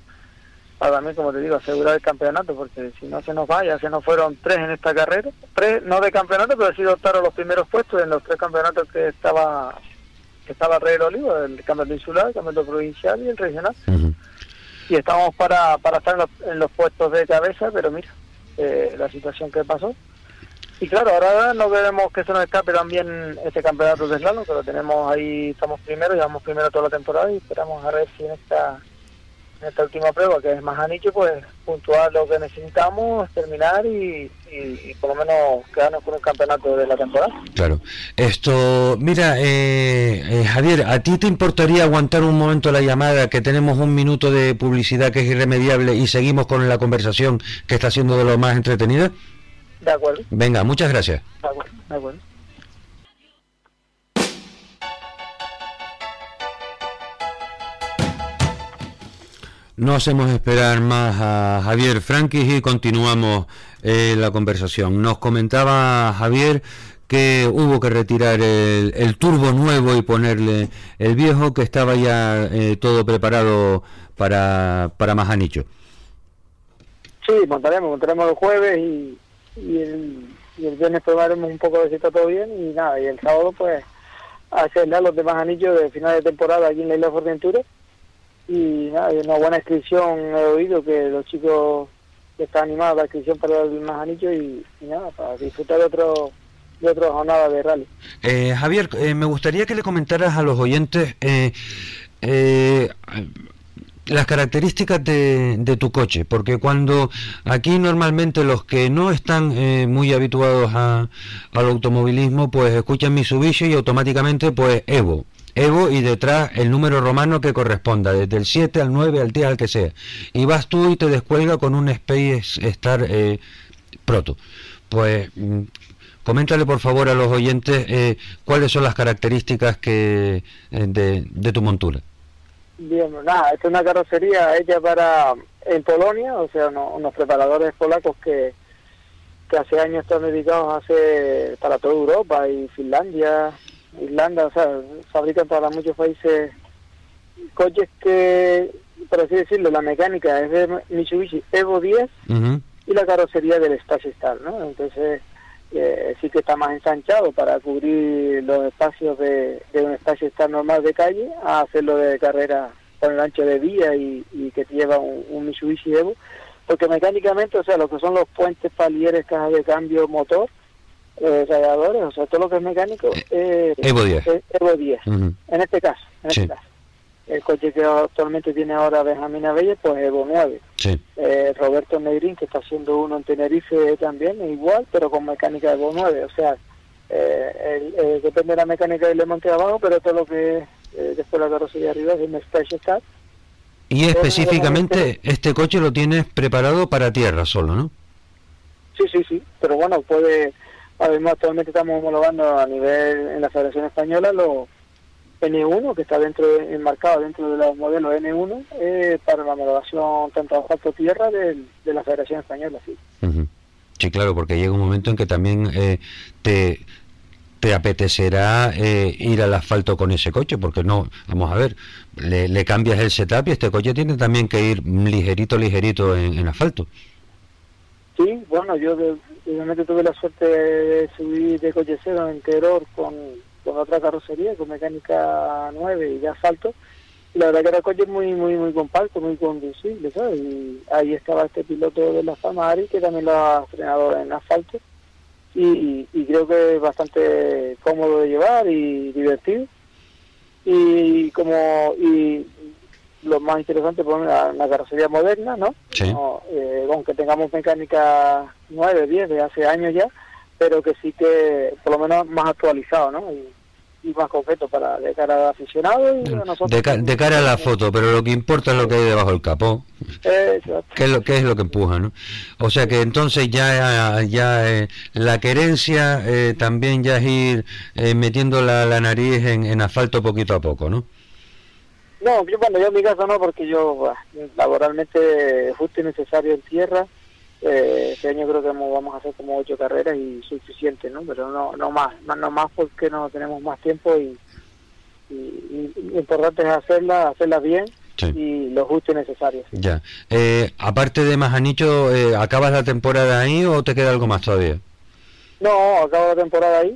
para también, como te digo, asegurar el campeonato, porque si no se nos va, ya se nos fueron tres en esta carrera, tres no de campeonato, pero sí optaron los primeros puestos en los tres campeonatos que estaba que estaba Rey del Olivo, el campeonato insular, el campeonato provincial y el regional. Y estamos para, para estar en los, en los puestos de cabeza, pero mira, eh, la situación que pasó. Y claro, ahora no queremos que se nos escape también este campeonato de slalom, que lo tenemos ahí, estamos primero, llevamos primero toda la temporada y esperamos a ver si en esta en esta última prueba, que es más anillo, pues puntuar lo que necesitamos, terminar y, y- y por lo menos quedarnos con un campeonato de la temporada. Claro. Esto, mira, eh, eh, Javier, ¿a ti te importaría aguantar un momento la llamada, que tenemos un minuto de publicidad que es irremediable y seguimos con la conversación que está siendo de lo más entretenida? De acuerdo, Venga, muchas gracias. de acuerdo, de acuerdo. No hacemos esperar más a Javier Frankis y continuamos eh, la conversación. Nos comentaba Javier que hubo que retirar el, el turbo nuevo y ponerle el viejo que estaba ya eh, todo preparado para, para más anillo. Sí, montaremos, montaremos el jueves y, y, el, y el viernes probaremos un poco de si está todo bien y nada, y el sábado pues hacer los demás anillos de final de temporada aquí en la isla de Fuerteventura y nada, hay una buena inscripción, he oído que los chicos están animados la inscripción para el más anillo y, nada, para disfrutar otro de otra jornada de rally. Eh, Javier, eh, me gustaría que le comentaras a los oyentes eh, eh, las características de, de tu coche, porque cuando aquí normalmente los que no están eh, muy habituados a- al automovilismo, pues escuchan Mitsubishi y automáticamente pues Evo. Evo y detrás el número romano que corresponda, desde el 7 al 9 al 10 al que sea. Y vas tú y te descuelga con un Space Star eh, Proto. Pues mm, coméntale por favor a los oyentes eh, cuáles son las características que eh, de, tu montura. Bien, nada, esta es una carrocería hecha para en Polonia, o sea, uno- unos preparadores polacos que, que hace años están dedicados a hacer para toda Europa y Finlandia, Irlanda, o sea, fabrican para muchos países coches que, por así decirlo, la mecánica es de Mitsubishi Evo 10 Ujú. y la carrocería del Stage Star, ¿no? Entonces eh, sí que está más ensanchado para cubrir los espacios de, de un Stage Star normal de calle a hacerlo de carrera con el ancho de vía y, y que lleva un, un Mitsubishi Evo, porque mecánicamente, o sea, lo que son los puentes, palieres, cajas de cambio, motor, eh, radiadores, o sea, todo lo que es mecánico, eh, Evo 10. es Evo 10, Ujú. en este caso, en Sí. este caso. El coche que actualmente tiene ahora Benjamín Abella, pues Evo 9 Sí. eh, Roberto Negrín, que está haciendo uno en Tenerife también, es igual, pero con mecánica Evo 9. O sea, eh, el- eh, depende de la mecánica del monte abajo, pero todo lo que es eh, después la carrocería arriba es un Special Car. Y específicamente este coche lo tienes preparado para tierra solo, ¿no? Sí, sí, sí, pero bueno, puede, además actualmente estamos homologando a nivel en la Federación Española los N1, que está dentro de- enmarcado dentro de los modelos N1, eh, para la homologación tanto asfalto tierra del- de la Federación Española, sí. Ujú. Sí, claro, porque llega un momento en que también eh, te, te apetecerá eh, ir al asfalto con ese coche, porque no, vamos a ver, le, le cambias el setup y este coche tiene también que ir ligerito, ligerito en, en asfalto. Sí, bueno, yo de- obviamente tuve la suerte de subir de coche cero en Terror con, con otra carrocería, con mecánica 9 y de asfalto. Y la verdad que era coche muy, muy, muy compacto, muy conducible, ¿sabes? Y ahí estaba este piloto de la fama, Ari, que también lo ha frenado en asfalto. Y, y creo que es bastante cómodo de llevar y divertido. Y como y lo más interesante, pues la, la carrocería moderna, ¿no? Sí. No, eh, aunque tengamos mecánica 9, 10 de hace años ya, pero que sí que por lo menos más actualizado, ¿no? Y, y más concreto para de cara al aficionado y a nosotros. De, ca- de cara a la foto, pero lo que importa es lo que hay debajo del capó, exacto. que es lo, que es lo que empuja, ¿no? O sea que entonces ya, ya eh, la querencia eh, también ya es ir eh, metiendo la, la nariz en, en asfalto poquito a poco, ¿no? No, yo, bueno, yo en mi caso no, porque yo laboralmente justo y necesario en tierra, Eh, este año creo que vamos a hacer como ocho carreras y suficiente, ¿no? Pero no, no más, no, más porque no tenemos más tiempo y, y- y- y lo importante es hacerlas, hacerlas bien Sí. y lo justo y necesario. sí. Ya. Eh, aparte de Majanicho, eh, ¿acabas la temporada ahí o te queda algo más todavía? No, acabo la temporada ahí.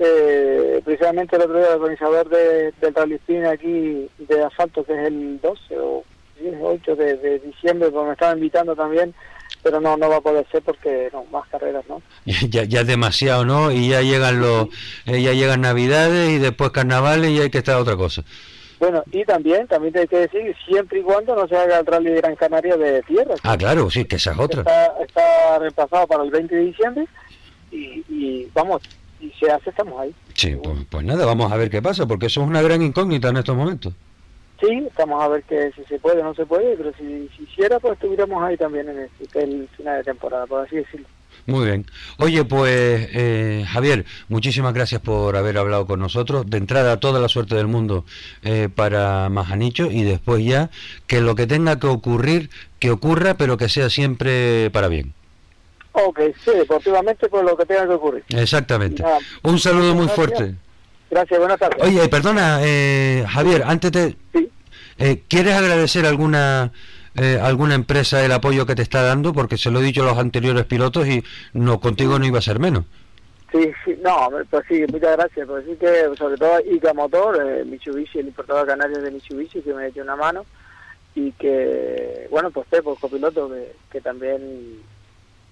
Eh, precisamente el otro día el organizador de, del Rally aquí de asfalto, que es el 12 o 10, 8 de, de diciembre, pues me estaba invitando también, pero no no va a poder ser porque no, más carreras, ¿no? Ya, ya es demasiado, ¿no? Y ya llegan los, eh, ya llegan Navidades y después Carnavales y hay que estar a otra cosa. Bueno, y también, también te hay que decir, siempre y cuando no se haga el Rally de Gran Canaria de tierra. Ah, claro, sí, que esa es otra. Está, está reemplazado para el 20 de diciembre y, y vamos, y se hace, estamos ahí. Sí, pues, pues nada, vamos a ver qué pasa, porque eso es una gran incógnita en estos momentos. Sí, estamos a ver que si se puede o no se puede, pero si, si hiciera, pues estuviéramos ahí también en el, el final de temporada, por así decirlo. Muy bien. Oye, pues eh, Javier, muchísimas gracias por haber hablado con nosotros. De entrada, toda la suerte del mundo eh, para Majanicho y después ya que lo que tenga que ocurrir, que ocurra, pero que sea siempre para bien. Ok, sí, deportivamente, pues lo que tenga que ocurrir. Exactamente. Nada, Un saludo muy Gracias. fuerte. Gracias, buenas tardes. Oye, perdona, eh, Javier, antes de... Sí. eh, ¿Quieres agradecer alguna, eh, alguna empresa el apoyo que te está dando? Porque se lo he dicho a los anteriores pilotos y no contigo no iba a ser menos. Sí, sí, no, pues sí, muchas gracias. Pues sí que, sobre todo, ICA Motor, eh, Mitsubishi, el importador canario de Mitsubishi, que me echó una mano. Y que, bueno, pues Pepo, copiloto, que, que también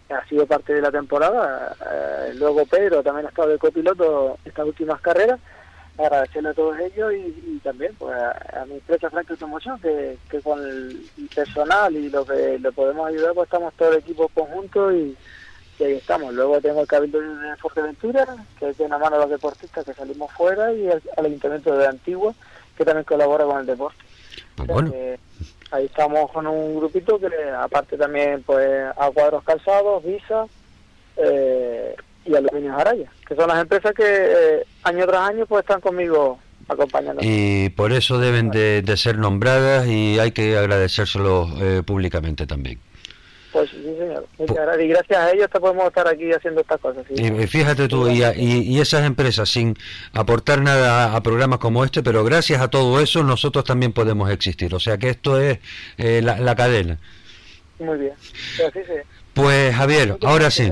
ha sido parte de la temporada. eh, luego Pedro también ha estado de copiloto estas últimas carreras. Agradecerle a todos ellos y, y también pues a, a mi empresa Frank Automoción, que, que con el personal y lo que le podemos ayudar, pues estamos todo el equipo conjunto y, y ahí estamos. Luego tengo el Cabildo de Fuerteventura, que tiene una mano a los deportistas que salimos fuera, y al Ayuntamiento de Antigua, que también colabora con el deporte. Pues O sea bueno, que ahí estamos con un grupito que aparte también pues a cuadros calzados, Visa eh, y Aluminios Araya, que son las empresas que eh, año tras año pues están conmigo acompañando. y por eso deben de, de ser nombradas y hay que agradecérselo eh, públicamente también. Pues sí, señor. Muchas gracias. Y gracias a ellos te podemos estar aquí haciendo estas cosas. sí. Y, fíjate tú, y, y- esas empresas sin aportar nada a, programas como este, pero gracias a todo eso nosotros también podemos existir. O sea que esto es eh, la, la cadena. Muy bien. Pues así se- Pues Javier, ahora sí,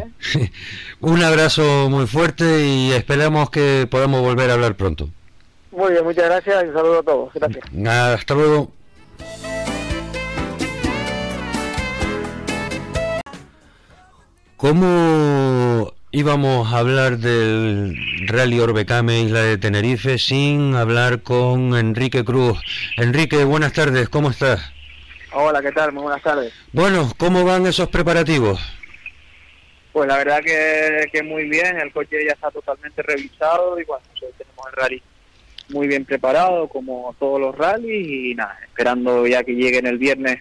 un abrazo muy fuerte y esperamos que podamos volver a hablar pronto. Muy bien, muchas gracias y un saludo a todos. Gracias. Hasta luego. ¿Cómo íbamos a hablar del Rally Orbecame Isla de Tenerife sin hablar con Enrique Cruz? Enrique, buenas tardes, ¿cómo estás? Hola, ¿qué tal? Muy buenas tardes. Bueno, ¿cómo van esos preparativos? Pues la verdad que, que muy bien, el coche ya está totalmente revisado y bueno, tenemos el rally muy bien preparado como todos los rallies y nada, esperando ya que lleguen el viernes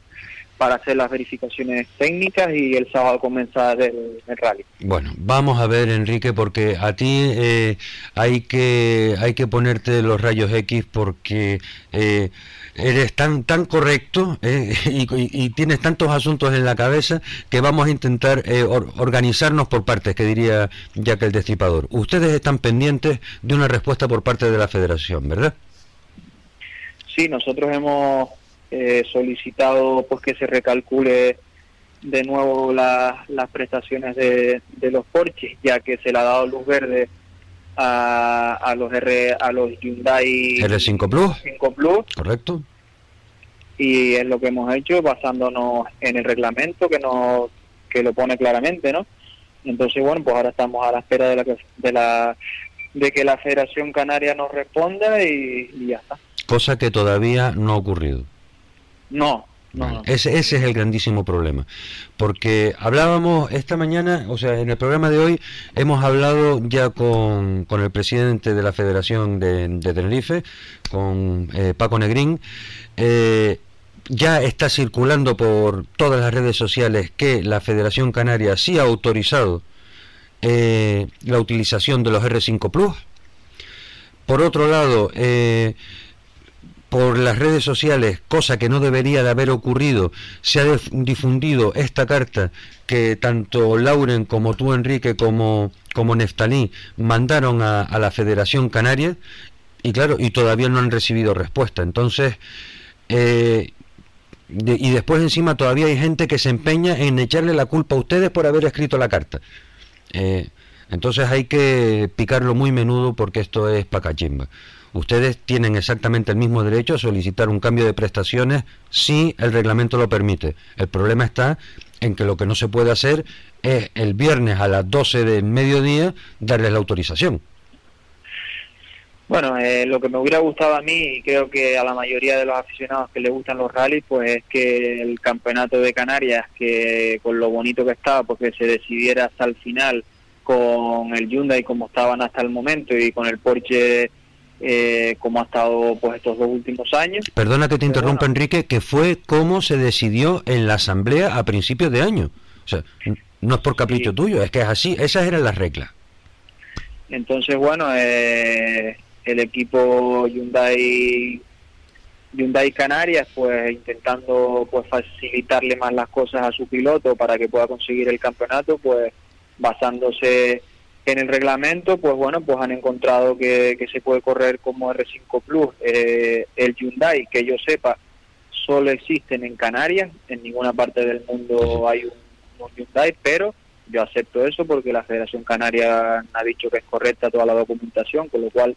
para hacer las verificaciones técnicas y el sábado comenzar el, el rally. Bueno, vamos a ver, Enrique, porque a ti eh, hay que hay que ponerte los rayos X porque eh, eres tan tan correcto eh, y, y- y tienes tantos asuntos en la cabeza que vamos a intentar eh, or- organizarnos por partes, que diría Jack el Destripador. Ustedes están pendientes de una respuesta por parte de la Federación, ¿verdad? Sí, nosotros hemos eh, solicitado pues que se recalcule de nuevo la- las prestaciones de, de los Porsches, ya que se le ha dado luz verde a, a los R, a los Hyundai R5 Plus, 5 Plus ¿correcto? y es lo que hemos hecho basándonos en el reglamento que nos que lo pone claramente, ¿no? Entonces bueno, pues ahora estamos a la espera de la de la de que la Federación Canaria nos responda y, y ya está. Cosa que todavía no ha ocurrido. No, no, Vale, no. Ese, ese es el grandísimo problema. Porque hablábamos esta mañana, o sea, en el programa de hoy hemos hablado ya con, con el presidente de la Federación de, de Tenerife, con eh, Paco Negrín. Eh, ya está circulando por todas las redes sociales que la Federación Canaria sí ha autorizado eh, la utilización de los R5 Plus. Por otro lado, eh, por las redes sociales, cosa que no debería de haber ocurrido, se ha dif- difundido esta carta que tanto Lauren como tú, Enrique, como, como Neftalí mandaron a, la Federación Canaria y claro, y todavía no han recibido respuesta. Entonces, eh, y después encima todavía hay gente que se empeña en echarle la culpa a ustedes por haber escrito la carta. Eh, entonces hay que picarlo muy menudo porque esto es pacachimba. Ustedes tienen exactamente el mismo derecho a solicitar un cambio de prestaciones si el reglamento lo permite. El problema está en que lo que no se puede hacer es el viernes a las 12 del mediodía darles la autorización. Bueno, eh, lo que me hubiera gustado a mí, y creo que a la mayoría de los aficionados que les gustan los rallies, pues es que el campeonato de Canarias, que con lo bonito que estaba, porque se decidiera hasta el final con el Hyundai como estaban hasta el momento y con el Porsche eh, como ha estado pues estos dos últimos años. Perdona que te interrumpa, bueno. Enrique, que fue como se decidió en la asamblea a principios de año. O sea, no es por capricho Sí. tuyo, es que es así, esas eran las reglas. Entonces, bueno, eh, el equipo Hyundai Hyundai Canarias, pues intentando pues facilitarle más las cosas a su piloto para que pueda conseguir el campeonato, pues basándose en el reglamento, pues bueno, pues han encontrado que, que se puede correr como R5 Plus. Eh, el Hyundai, que yo sepa, solo existen en Canarias, en ninguna parte del mundo hay un, un Hyundai, pero yo acepto eso porque la Federación Canaria ha dicho que es correcta toda la documentación, con lo cual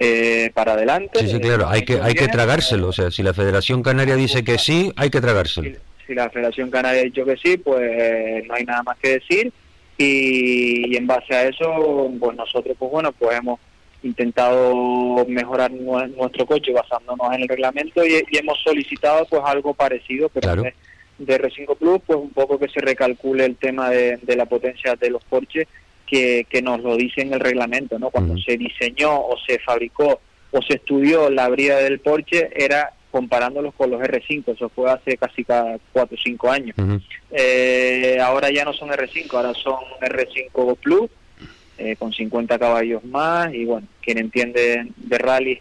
eh, para adelante. Sí, sí, Eh, claro, hay que, hay que tragárselo. O sea, si la Federación Canaria dice que sí, hay que tragárselo. Si, si la Federación Canaria ha dicho que sí, pues eh, no hay nada más que decir y, y en base a eso, pues nosotros, pues bueno, pues hemos intentado mejorar nue- nuestro coche basándonos en el reglamento y, y hemos solicitado pues algo parecido, pero Claro. de, de R5 Plus, pues un poco que se recalcule el tema de, de la potencia de los Porsche que, que nos lo dice en el reglamento, ¿no? Cuando se diseñó o se fabricó o se estudió la brida del Porsche era comparándolos con los R5, eso fue hace casi 4 o 5 años. Ujú. Eh, ahora ya no son R5, ahora son R5 Plus, eh, con 50 caballos más, y bueno, quien entiende de rally,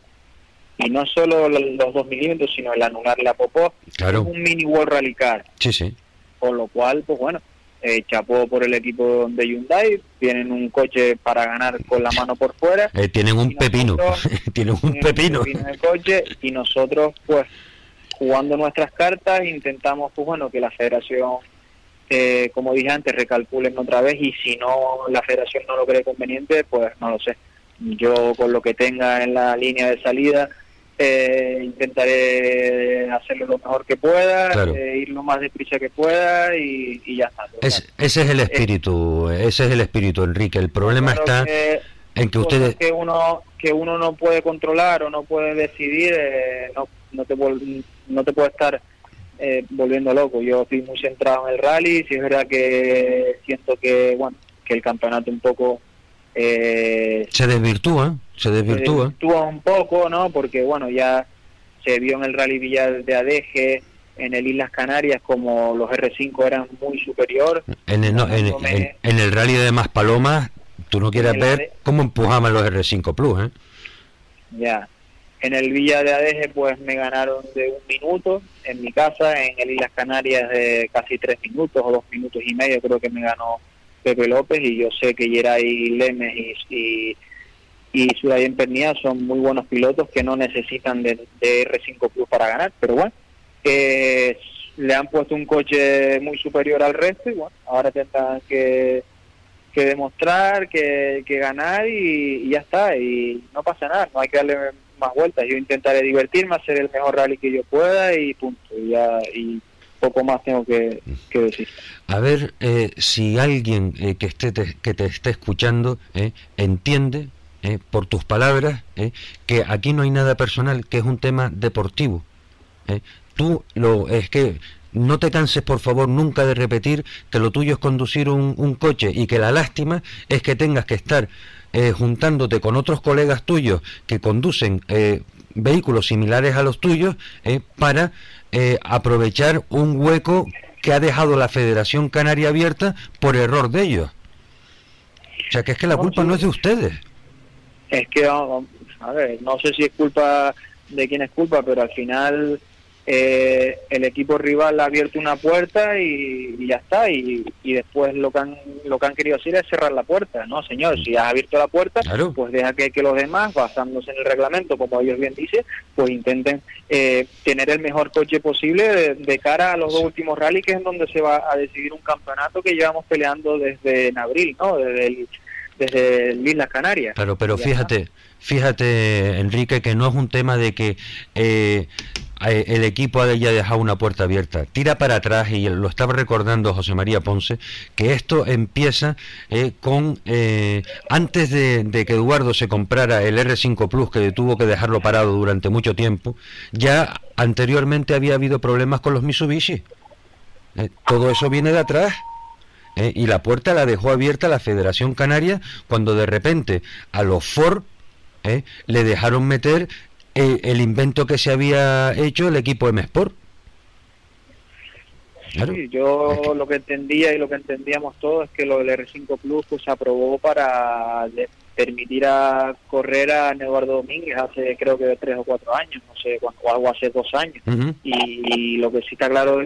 y no solo lo- los 2 milímetros, sino el anular la popó, Claro, es un mini World Rally Car, sí, sí. con lo cual, pues bueno, eh, chapó por el equipo de Hyundai, tienen un coche para ganar con la mano por fuera, Eh, tienen un pepino, tienen un pepino. en el coche y nosotros pues jugando nuestras cartas intentamos pues bueno que la federación eh, como dije antes recalculen otra vez y si no la federación no lo cree conveniente pues no lo sé yo con lo que tenga en la línea de salida eh, intentaré hacerlo lo mejor que pueda Claro. eh, ir lo más deprisa que pueda y, y ya está Es- ese es el espíritu, ese es el espíritu, Enrique. El problema Claro está que- en que ustedes... que uno que uno no puede controlar o no puede decidir eh, no no te no te puede estar eh, volviendo loco yo estoy muy centrado en el rally si es verdad que siento que bueno que el campeonato un poco eh, Se desvirtúa, se se desvirtúa. desvirtúa un poco no porque bueno ya se vio en el rally Villar de Adeje en el Islas Canarias como los R5 eran muy superior En el, no, en, en- en el rally de Maspalomas, tú no quieres ver de- cómo empujaban los R5 Plus, ¿eh? Ya. En el Villa de Adeje, pues me ganaron de un minuto en mi casa. En el Islas Canarias, de casi tres minutos o dos minutos y medio, creo que me ganó Pepe López. Y yo sé que Geray Lemes y, y, y Surayen Pernía son muy buenos pilotos que no necesitan de, de R5 Plus para ganar. Pero bueno, eh, le han puesto un coche muy superior al resto y bueno, ahora tendrán que que demostrar, que, que ganar y, y ya está, y no pasa nada, no hay que darle más vueltas, yo intentaré divertirme, hacer el mejor rally que yo pueda y punto, y, ya, y poco más tengo que, que decir. A ver eh, si alguien eh, que, esté te- que te esté escuchando eh, entiende eh, por tus palabras eh, que aquí no hay nada personal, que es un tema deportivo. eh. Tú lo es que no te canses por favor nunca de repetir que lo tuyo es conducir un, un coche y que la lástima es que tengas que estar juntándote con otros colegas tuyos que conducen eh, vehículos similares a los tuyos para aprovechar un hueco que ha dejado la Federación Canaria abierta por error de ellos. O sea que es que la culpa no es de ustedes. Es que, vamos, a ver, no sé si es culpa de quién es culpa, pero al final eh, el equipo rival ha abierto una puerta y, y ya está, y, y después lo que, han, lo que han querido hacer es cerrar la puerta, ¿no, señor? Si has abierto la puerta, Claro. pues deja que, que los demás, basándose en el reglamento, como ellos bien dicen, pues intenten eh, tener el mejor coche posible de, de cara a los dos últimos rallies, que es en donde se va a decidir un campeonato que llevamos peleando desde en abril, ¿no? Desde el, desde Islas Canarias. Claro, pero fíjate, fíjate, Enrique, que no es un tema de que eh, eh, el equipo haya dejado una puerta abierta. Tira para atrás, y lo estaba recordando José María Ponce, que esto empieza eh, con, eh, antes de, de que Eduardo se comprara el R5 Plus, que tuvo que dejarlo parado durante mucho tiempo, ya anteriormente había habido problemas con los Mitsubishi. Eh, todo eso viene de atrás. ¿Eh? y la puerta la dejó abierta la Federación Canaria cuando de repente a los Ford ¿eh? le dejaron meter eh, el invento que se había hecho el equipo M Sport. Claro. Sí, yo Es que- lo que entendía y lo que entendíamos todos es que lo del R5 Plus pues, se aprobó para permitir a correr a Eduardo Domínguez hace creo que tres o cuatro años, no sé, o algo hace dos años. Ujú. Y, lo que sí está claro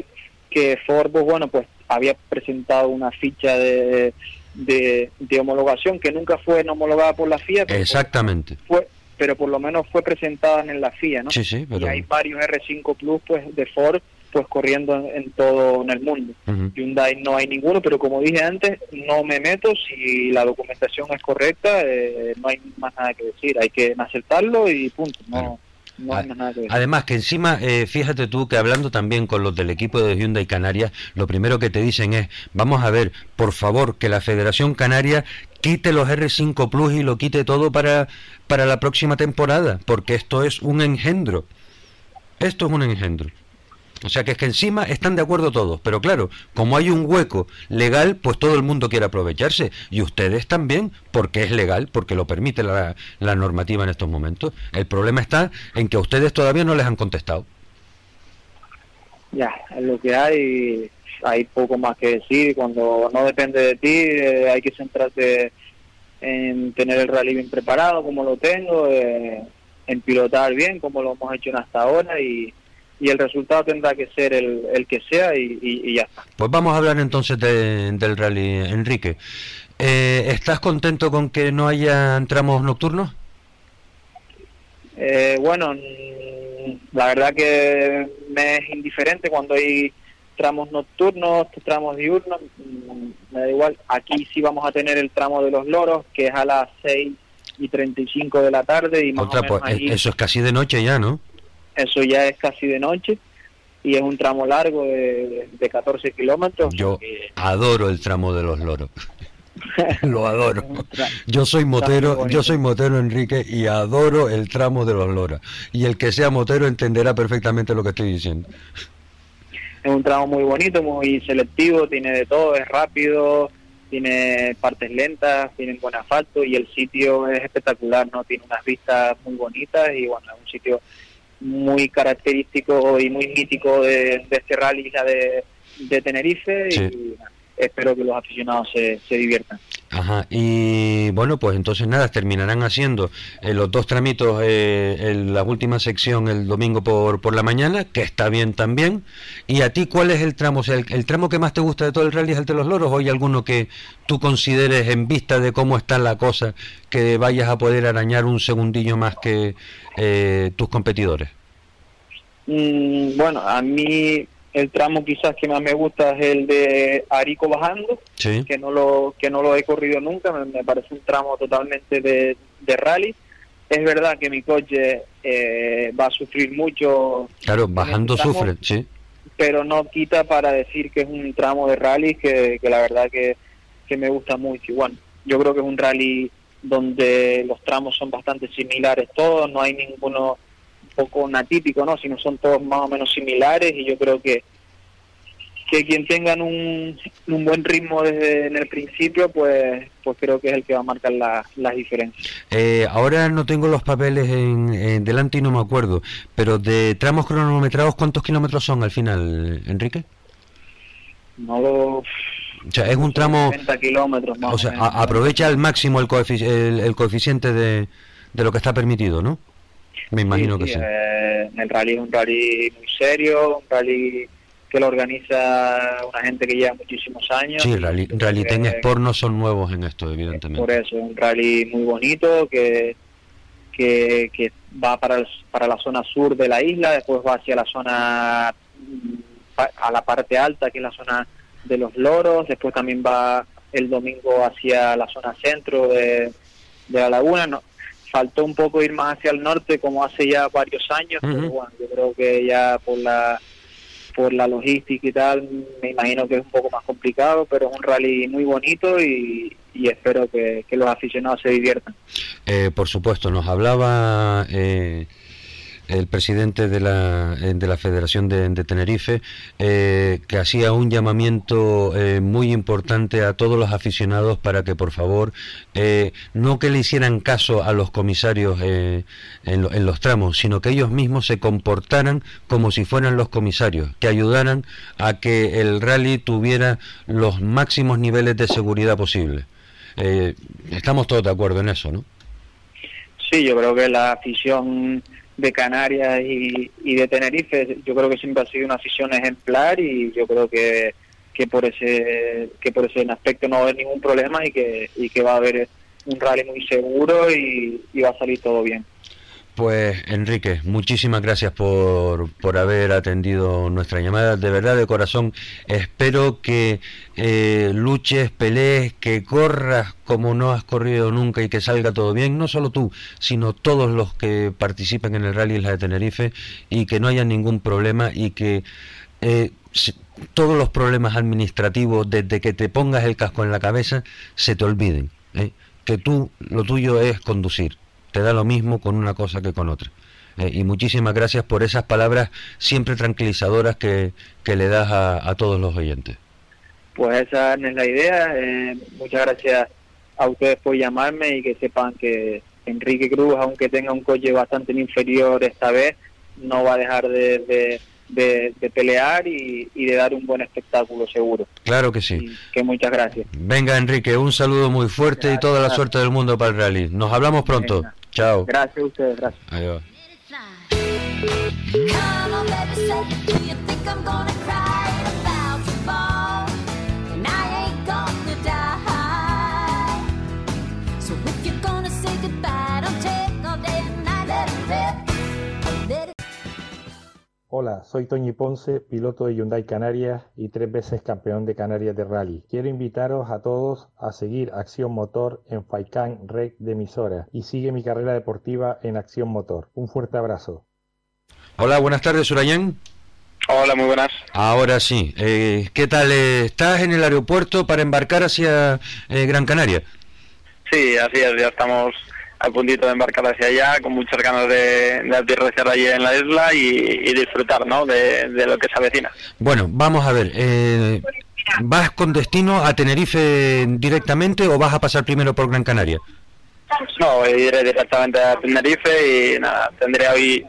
que Ford, pues, bueno, pues había presentado una ficha de, de, de homologación que nunca fue homologada por la FIA, Exactamente. fue pero por lo menos fue presentada en la FIA, ¿no? Sí, sí, pero... Y hay varios R5 Plus pues de Ford pues corriendo en, en todo en el mundo. Ujú. Hyundai no hay ninguno, pero como dije antes, no me meto si la documentación es correcta, eh, no hay más nada que decir, hay que aceptarlo y punto, no, No nada que. Además que encima, eh, fíjate tú que hablando también con los del equipo de Hyundai Canarias, lo primero que te dicen es, vamos a ver, por favor, que la Federación Canaria quite los R5 Plus y lo quite todo para, para la próxima temporada, porque esto es un engendro. Esto es un engendro. O sea que es que encima están de acuerdo todos, pero claro, como hay un hueco legal, pues todo el mundo quiere aprovecharse. Y ustedes también, porque es legal, porque lo permite la, normativa en estos momentos. El problema está en que a ustedes todavía no les han contestado. Ya, es lo que hay, hay poco más que decir, cuando no depende de ti eh, hay que centrarse en tener el rally bien preparado como lo tengo, eh, en pilotar bien como lo hemos hecho hasta ahora y, y el resultado tendrá que ser el, el que sea y, y- y ya está. Pues vamos a hablar entonces de- del rally, Enrique. Eh, ¿Estás contento con que no haya tramos nocturnos? Eh, bueno, la verdad que me es indiferente cuando hay tramos nocturnos, tramos diurnos, mm, me da igual. Aquí sí vamos a tener el tramo de los loros, que es a las 6 y 35 de la tarde y más Otra, o menos pues, allí- eso es casi de noche ya, ¿no? Eso ya es casi de noche y es un tramo largo de, de 14 kilómetros. Yo que- adoro el tramo de los loros. Lo adoro. Yo soy motero, yo soy motero Enrique y adoro el tramo de los loros. Y el que sea motero entenderá perfectamente lo que estoy diciendo. es un tramo muy bonito, muy selectivo, tiene de todo, es rápido, tiene partes lentas, tiene buen asfalto y el sitio es espectacular, ¿no? Tiene unas vistas muy bonitas y bueno, es un sitio muy característico y muy mítico de, de este rally isla de, de Tenerife Sí. y nada, espero que los aficionados se, se diviertan. Ajá, y bueno, pues entonces nada, terminarán haciendo eh, los dos tramitos eh, en la última sección el domingo por, por la mañana, que está bien también. ¿Y a ti cuál es el tramo? O sea, el, el tramo que más te gusta de todo el rally es el de los loros o hay alguno que tú consideres en vista de cómo está la cosa que vayas a poder arañar un segundillo más que eh, tus competidores? Mm, bueno, a mí el tramo quizás que más me gusta es el de Arico bajando, Sí, que no lo que no lo he corrido nunca me, me parece un tramo totalmente de, de rally. Es verdad que mi coche eh, va a sufrir mucho claro, bajando tramo- sufre, sí. pero no quita para decir que es un tramo de rally que, que la verdad que, que me gusta mucho. Bueno yo creo que es un rally donde los tramos son bastante similares todos no hay ninguno un poco atípico no sino son todos más o menos similares y yo creo que que quien tengan un, un buen ritmo desde en el principio, pues pues creo que es el que va a marcar la- las diferencias. Eh, ahora no tengo los papeles en, en delante y no me acuerdo, pero de tramos cronometrados, ¿cuántos kilómetros son al final, Enrique? No lo... O sea, es un tramo, 30 kilómetros más o sea, menos. a- aprovecha al máximo el, coefici- el, el coeficiente de, de lo que está permitido, ¿no? Me imagino que sí. eh, el rally es un rally muy serio, un rally que lo organiza una gente que lleva muchísimos años. Sí, Rally, Rally Ten Sport no son nuevos en esto, evidentemente. por eso, un rally muy bonito que, que, que va para, el- para la zona sur de la isla, después va hacia la zona, mm, a la parte alta, que es la zona de los loros, después también va el domingo hacia la zona centro de, de la laguna. No, faltó un poco ir más hacia el norte, como hace ya varios años, pero bueno, yo creo que ya por la por la logística y tal, me imagino que es un poco más complicado, pero es un rally muy bonito y, y espero que, que los aficionados se diviertan. Eh, por supuesto, nos hablaba eh, el presidente de la, eh, de la Federación de, Tenerife eh, que hacía un llamamiento eh, muy importante a todos los aficionados para que por favor eh, no que le hicieran caso a los comisarios eh, en, lo- en los tramos, sino que ellos mismos se comportaran como si fueran los comisarios, que ayudaran a que el rally tuviera los máximos niveles de seguridad posible. Estamos todos de acuerdo en eso, ¿no? Sí, yo creo que la afición de Canarias y, y de Tenerife, yo creo que siempre ha sido una afición ejemplar y yo creo que, que por ese que por ese aspecto no va a haber ningún problema y que, y que va a haber un rally muy seguro y, y va a salir todo bien. Pues Enrique, muchísimas gracias por, por haber atendido nuestra llamada. De verdad, de corazón, espero que eh, luches, pelees, que corras como no has corrido nunca y que salga todo bien. No solo tú, sino todos los que participen en el Rally Isla de Tenerife y que no haya ningún problema y que eh, todos los problemas administrativos, desde que te pongas el casco en la cabeza, se te olviden. ¿eh? Que tú, lo tuyo es conducir te da lo mismo con una cosa que con otra. Eh, y muchísimas gracias por esas palabras siempre tranquilizadoras que, que le das a, a todos los oyentes. Pues esa es la idea. eh, muchas gracias a ustedes por llamarme y que sepan que Enrique Cruz, aunque tenga un coche bastante inferior esta vez, no va a dejar de, de- de- de pelear y, y de dar un buen espectáculo seguro. Claro que sí. Y que muchas gracias. Venga, Enrique, un saludo muy fuerte y toda la suerte del mundo para el rally. Nos hablamos pronto. Venga. Chao. Gracias a ustedes, gracias. Adiós. Come on, baby, say, do you think I'm gonna cry about your ball? And I ain't gonna die. So if you're gonna say goodbye, don't take all day and night, let it rip. Hola, soy Toñi Ponce, piloto de Hyundai Canarias y tres veces campeón de Canarias de Rally. Quiero invitaros a todos a seguir Acción Motor en Faikán Red de emisora y sigue mi carrera deportiva en Acción Motor. Un fuerte abrazo. Hola, buenas tardes, Surayan. Hola, muy buenas. Ahora sí. Eh, ¿Qué tal? Eh, ¿Estás en el aeropuerto para embarcar hacia eh, Gran Canaria? Sí, así es, ya estamos al puntito de embarcar hacia allá, con muchas ganas de, de aterrizar allí en la isla y, y disfrutar ¿no? de, de lo que se avecina. Bueno, vamos a ver. eh, ¿Vas con destino a Tenerife directamente o vas a pasar primero por Gran Canaria? No, iré directamente a Tenerife y nada, tendré hoy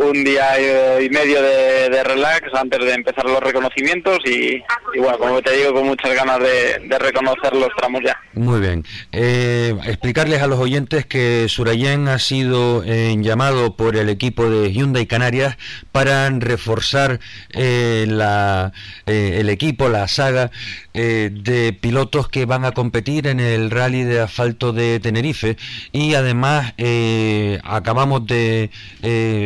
un día y medio de, relax antes de empezar los reconocimientos y, y bueno, como te digo, con muchas ganas de, reconocer los tramos ya. Muy bien. Eh, explicarles a los oyentes que Surayen ha sido eh, llamado por el equipo de Hyundai Canarias para reforzar eh, la, eh, el equipo, la saga eh, de pilotos que van a competir en el rally de asfalto de Tenerife y además acabamos de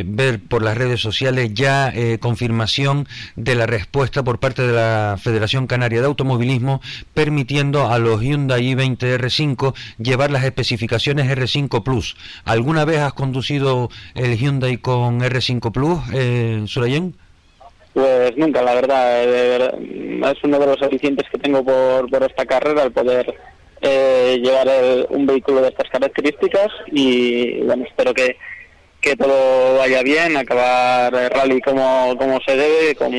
ver por las redes sociales ya eh, confirmación de la respuesta por parte de la Federación Canaria de Automovilismo permitiendo a los Hyundai i20 R5 llevar las especificaciones R5 Plus. ¿Alguna vez has conducido el Hyundai con R5 Plus, eh, Surayen? Pues nunca, la verdad, eh, es uno de los alicientes que tengo por, por esta carrera, el poder eh, llevar el- un vehículo de estas características y bueno, espero que, que todo vaya bien, acabar el rally como, como se debe, con,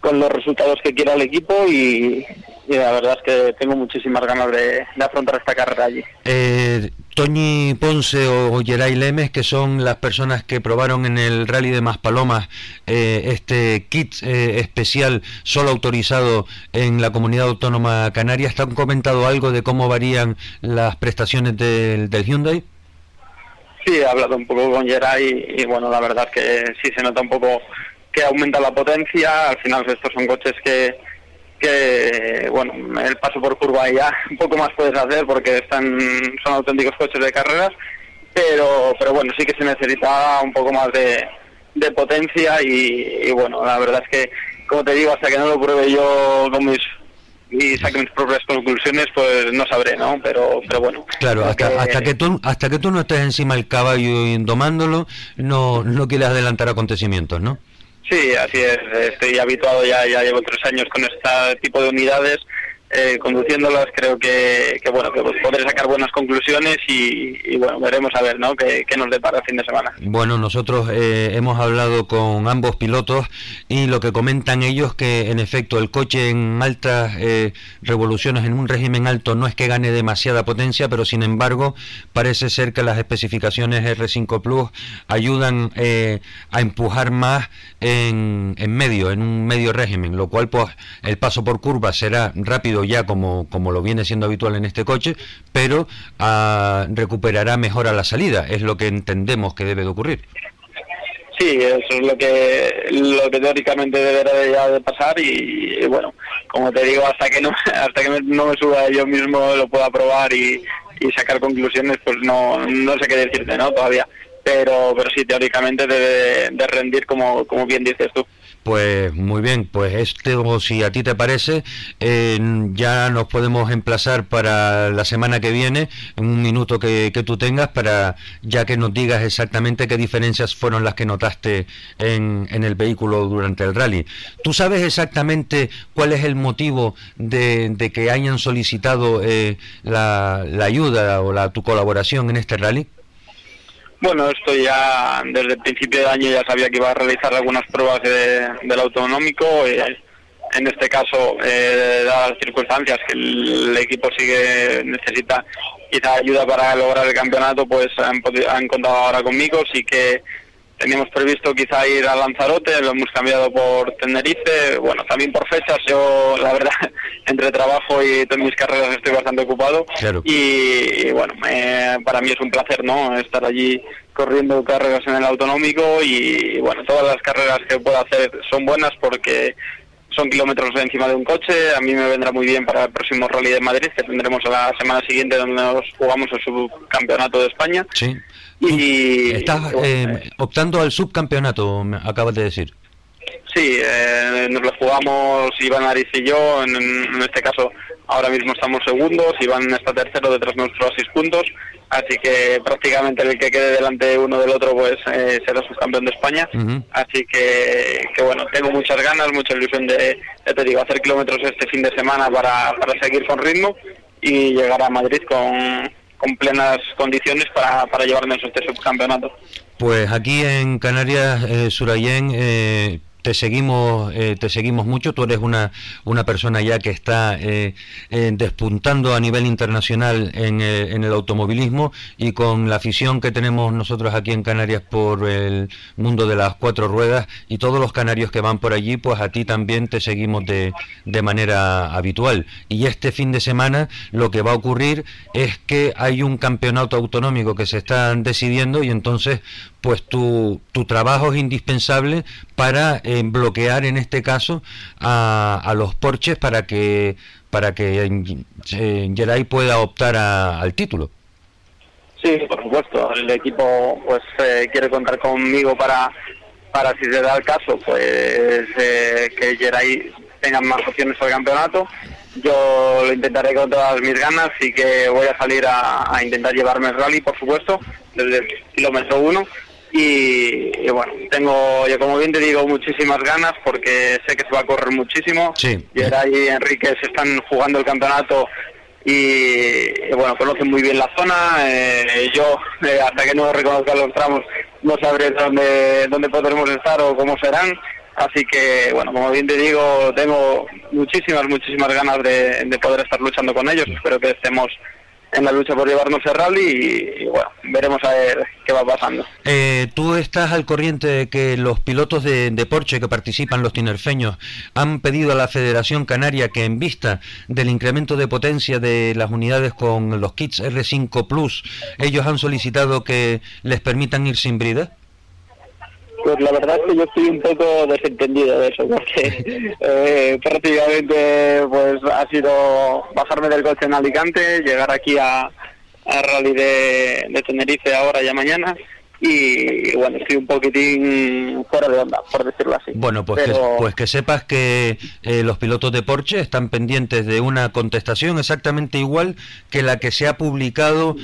con los resultados que quiera el equipo y, la verdad es que tengo muchísimas ganas de, de afrontar esta carrera allí. Eh, Toñi Ponce o, Geray Lemes, que son las personas que probaron en el rally de Maspalomas eh, este kit eh, especial solo autorizado en la comunidad autónoma canaria, ¿te han comentado algo de cómo varían las prestaciones del Hyundai? Sí, he hablado un poco con Geray y, bueno, la verdad que sí se nota un poco que aumenta la potencia. Al final estos son coches que, que bueno, el paso por curva ya un poco más puedes hacer porque están son auténticos coches de carreras, pero pero bueno, sí que se necesita un poco más de, de potencia y, y bueno, la verdad es que, como te digo, hasta que no lo pruebe yo con mis y saque mis propias conclusiones, pues no sabré, ¿no? Pero, pero bueno. Claro, hasta, que- hasta que tú hasta que tú no estés encima del caballo y domándolo, no no quieres adelantar acontecimientos, ¿no? Sí, así es. Estoy habituado ya, ya llevo tres años con este tipo de unidades, eh, conduciéndolas. Creo que, que bueno, que podré sacar buenas conclusiones y, y, bueno, veremos a ver, ¿no? Qué, nos depara el fin de semana. Bueno, nosotros eh, hemos hablado con ambos pilotos y lo que comentan ellos que en efecto el coche en altas eh, revoluciones, en un régimen alto, no es que gane demasiada potencia, pero sin embargo parece ser que las especificaciones R5 Plus ayudan a empujar más en, en medio, en un medio régimen, lo cual pues el paso por curva será rápido ya como, como lo viene siendo habitual en este coche, pero ah, recuperará mejor a la salida, es lo que entendemos que debe de ocurrir. Sí, eso es lo que lo que teóricamente deberá de, pasar y, bueno, como te digo, hasta que no hasta que no me suba yo mismo lo pueda probar y, y sacar conclusiones, pues no no sé qué decirte, ¿no? Todavía, pero pero sí teóricamente debe de, de rendir como como bien dices tú. Pues muy bien, pues esto, si a ti te parece, eh, ya nos podemos emplazar para la semana que viene, en un minuto que, que tú tengas, para ya que nos digas exactamente qué diferencias fueron las que notaste en, el vehículo durante el rally. ¿Tú sabes exactamente cuál es el motivo de, de que hayan solicitado eh, la, la ayuda o la, tu colaboración en este rally? Bueno, esto ya desde el principio de año ya sabía que iba a realizar algunas pruebas de- del autonómico. eh, en este caso, eh, dadas las circunstancias que el, equipo sigue necesita quizá ayuda para lograr el campeonato, pues han, han contado ahora conmigo. Sí que teníamos previsto quizá ir a Lanzarote, lo hemos cambiado por Tenerife. Bueno, también por fechas. Yo, la verdad, entre trabajo y todas mis carreras estoy bastante ocupado. Claro. Y, y, bueno, eh, para mí es un placer, ¿no? Estar allí corriendo carreras en el autonómico y bueno, todas las carreras que pueda hacer son buenas porque son kilómetros encima de un coche. A mí me vendrá muy bien para el próximo Rally de Madrid que tendremos la semana siguiente donde nos jugamos el subcampeonato de España. Sí. Y Estás eh, optando al subcampeonato, me acabas de decir. Sí, eh, nos lo jugamos Iván Ariz y yo, en, en este caso ahora mismo estamos segundos, Iván está tercero detrás nuestros a seis puntos, así que prácticamente el que quede delante uno del otro pues eh, será subcampeón de España, así que, que bueno, tengo muchas ganas, mucha ilusión de, ya te digo, hacer kilómetros este fin de semana para, para seguir con ritmo y llegar a Madrid con, con plenas condiciones para, para llevarnos este subcampeonato. Pues aquí en Canarias, eh, eh, te seguimos, eh, te seguimos mucho. Tú eres una, una persona ya que está eh, eh, despuntando a nivel internacional en, en el automovilismo y con la afición que tenemos nosotros aquí en Canarias por el mundo de las cuatro ruedas y todos los canarios que van por allí, pues a ti también te seguimos de, de manera habitual. Y este fin de semana lo que va a ocurrir es que hay un campeonato autonómico que se está decidiendo y entonces pues tu, tu trabajo es indispensable para eh, bloquear en este caso a, a los Porches para que para que eh, pueda optar a- al título. Sí, por supuesto. El equipo pues eh, quiere contar conmigo para, para si se da el caso, pues eh, que Geray tenga más opciones al campeonato. Yo lo intentaré con todas mis ganas y que voy a salir a, a intentar llevarme el rally, por supuesto, desde el kilómetro uno. Y, y bueno, tengo, yo como bien te digo, muchísimas ganas porque sé que se va a correr muchísimo. Sí. Geray y Enrique se están jugando el campeonato y, y, bueno, conocen muy bien la zona. eh, yo, eh, hasta que no reconozca los tramos, no sabré dónde, dónde podremos estar o cómo serán. Así que, bueno, como bien te digo, tengo muchísimas, muchísimas ganas de, de poder estar luchando con ellos. Espero que estemos en la lucha por llevarnos el rally y, bueno, veremos a ver qué va pasando. Eh, Tú estás al corriente de que los pilotos de, de Porsche que participan, los tinerfeños, han pedido a la Federación Canaria que en vista del incremento de potencia de las unidades con los kits R5 Plus, ellos han solicitado que les permitan ir sin brida. Pues la verdad es que yo estoy un poco desentendido de eso, porque eh, prácticamente pues ha sido bajarme del coche en Alicante, llegar aquí a, a Rally de, de Tenerife ahora ya mañana y, bueno, estoy un poquitín fuera de onda, por decirlo así. Bueno, pues, Pero- que, pues que sepas que eh, los pilotos de Porsche están pendientes de una contestación exactamente igual que la que se ha publicado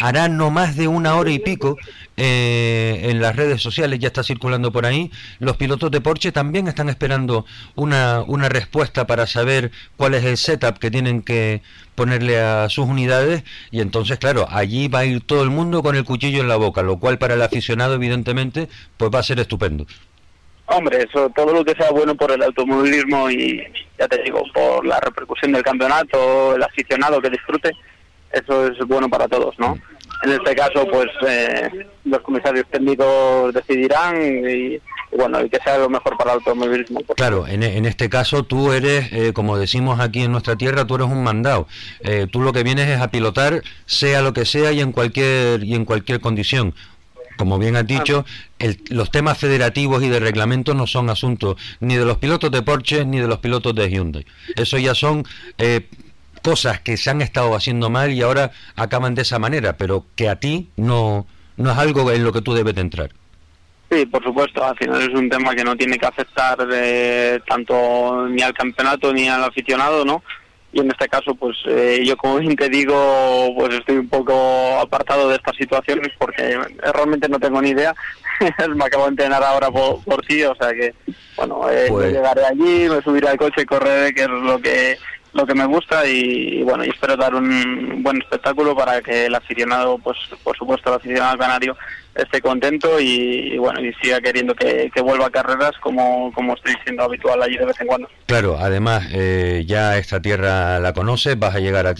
hará no más de una hora y pico eh, en las redes sociales, ya está circulando por ahí. Los pilotos de Porsche también están esperando una, una respuesta para saber cuál es el setup que tienen que ponerle a sus unidades y entonces claro allí va a ir todo el mundo con el cuchillo en la boca lo cual para el aficionado evidentemente pues va a ser estupendo Hombre, eso, todo lo que sea bueno por el automovilismo y, ya te digo, por la repercusión del campeonato, el aficionado que disfrute, eso es bueno para todos, ¿no? En este caso, pues eh, los comisarios técnicos decidirán y, y bueno, y que sea lo mejor para el automovilismo. Claro, en, en este caso tú eres, eh, como decimos aquí en nuestra tierra, tú eres un mandado. Eh, tú lo que vienes es a pilotar, sea lo que sea y en cualquier y en cualquier condición. Como bien has dicho, el- los temas federativos y de reglamento no son asuntos ni de los pilotos de Porsche ni de los pilotos de Hyundai. Eso ya son eh, cosas que se han estado haciendo mal y ahora acaban de esa manera, pero que a ti no, no es algo en lo que tú debes de entrar. Sí, por supuesto, al final es un tema que no tiene que afectar eh, tanto ni al campeonato ni al aficionado, ¿no? Y en este caso, pues eh, yo como bien te digo, pues estoy un poco apartado de estas situaciones porque realmente no tengo ni idea. me acabo de entrenar ahora por, por ti, o sea que, bueno, eh, Pues- llegaré allí, me subiré al coche y correré, que es lo que lo que me gusta y, bueno, y espero dar un buen espectáculo para que el aficionado, pues por supuesto el aficionado canario esté contento y, bueno, y siga queriendo que, vuelva a carreras como, como estoy siendo habitual allí de vez en cuando. Claro, además eh, ya esta tierra la conoces, vas a llegar a,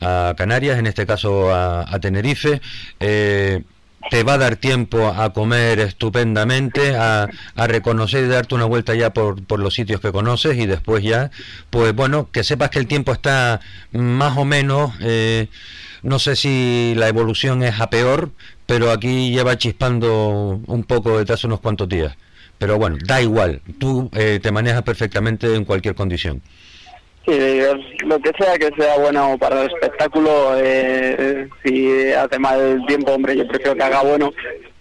a Canarias, en este caso a, a Tenerife. eh, te va a dar tiempo a comer estupendamente, a, reconocer y darte una vuelta ya por, los sitios que conoces y después ya, pues bueno, que sepas que el tiempo está más o menos, eh, no sé si la evolución es a peor, pero aquí lleva chispando un poco hace unos cuantos días. Pero bueno, da igual, tú eh, te manejas perfectamente en cualquier condición. Sí, lo que sea que sea bueno para el espectáculo, eh, si hace mal el tiempo, hombre, yo prefiero que haga bueno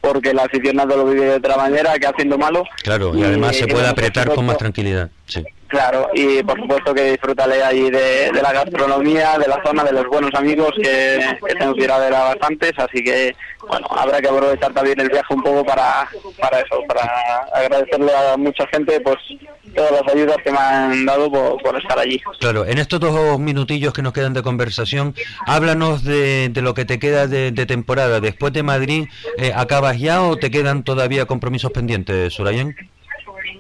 porque el aficionado lo vive de otra manera que haciendo malo. Claro, y además se puede apretar con más tranquilidad. Sí. Claro, y por supuesto que disfrútale allí de, de la gastronomía, de la zona, de los buenos amigos que, que tengo que ir a ver a bastantes, así que bueno, habrá que aprovechar también el viaje un poco para, para eso, para agradecerle a mucha gente pues todas las ayudas que me han dado por, por estar allí. Claro, en estos dos minutillos que nos quedan de conversación, háblanos de, de lo que te queda de, de temporada. Después de Madrid, eh, ¿acabas ya o te quedan todavía compromisos pendientes, Surayen?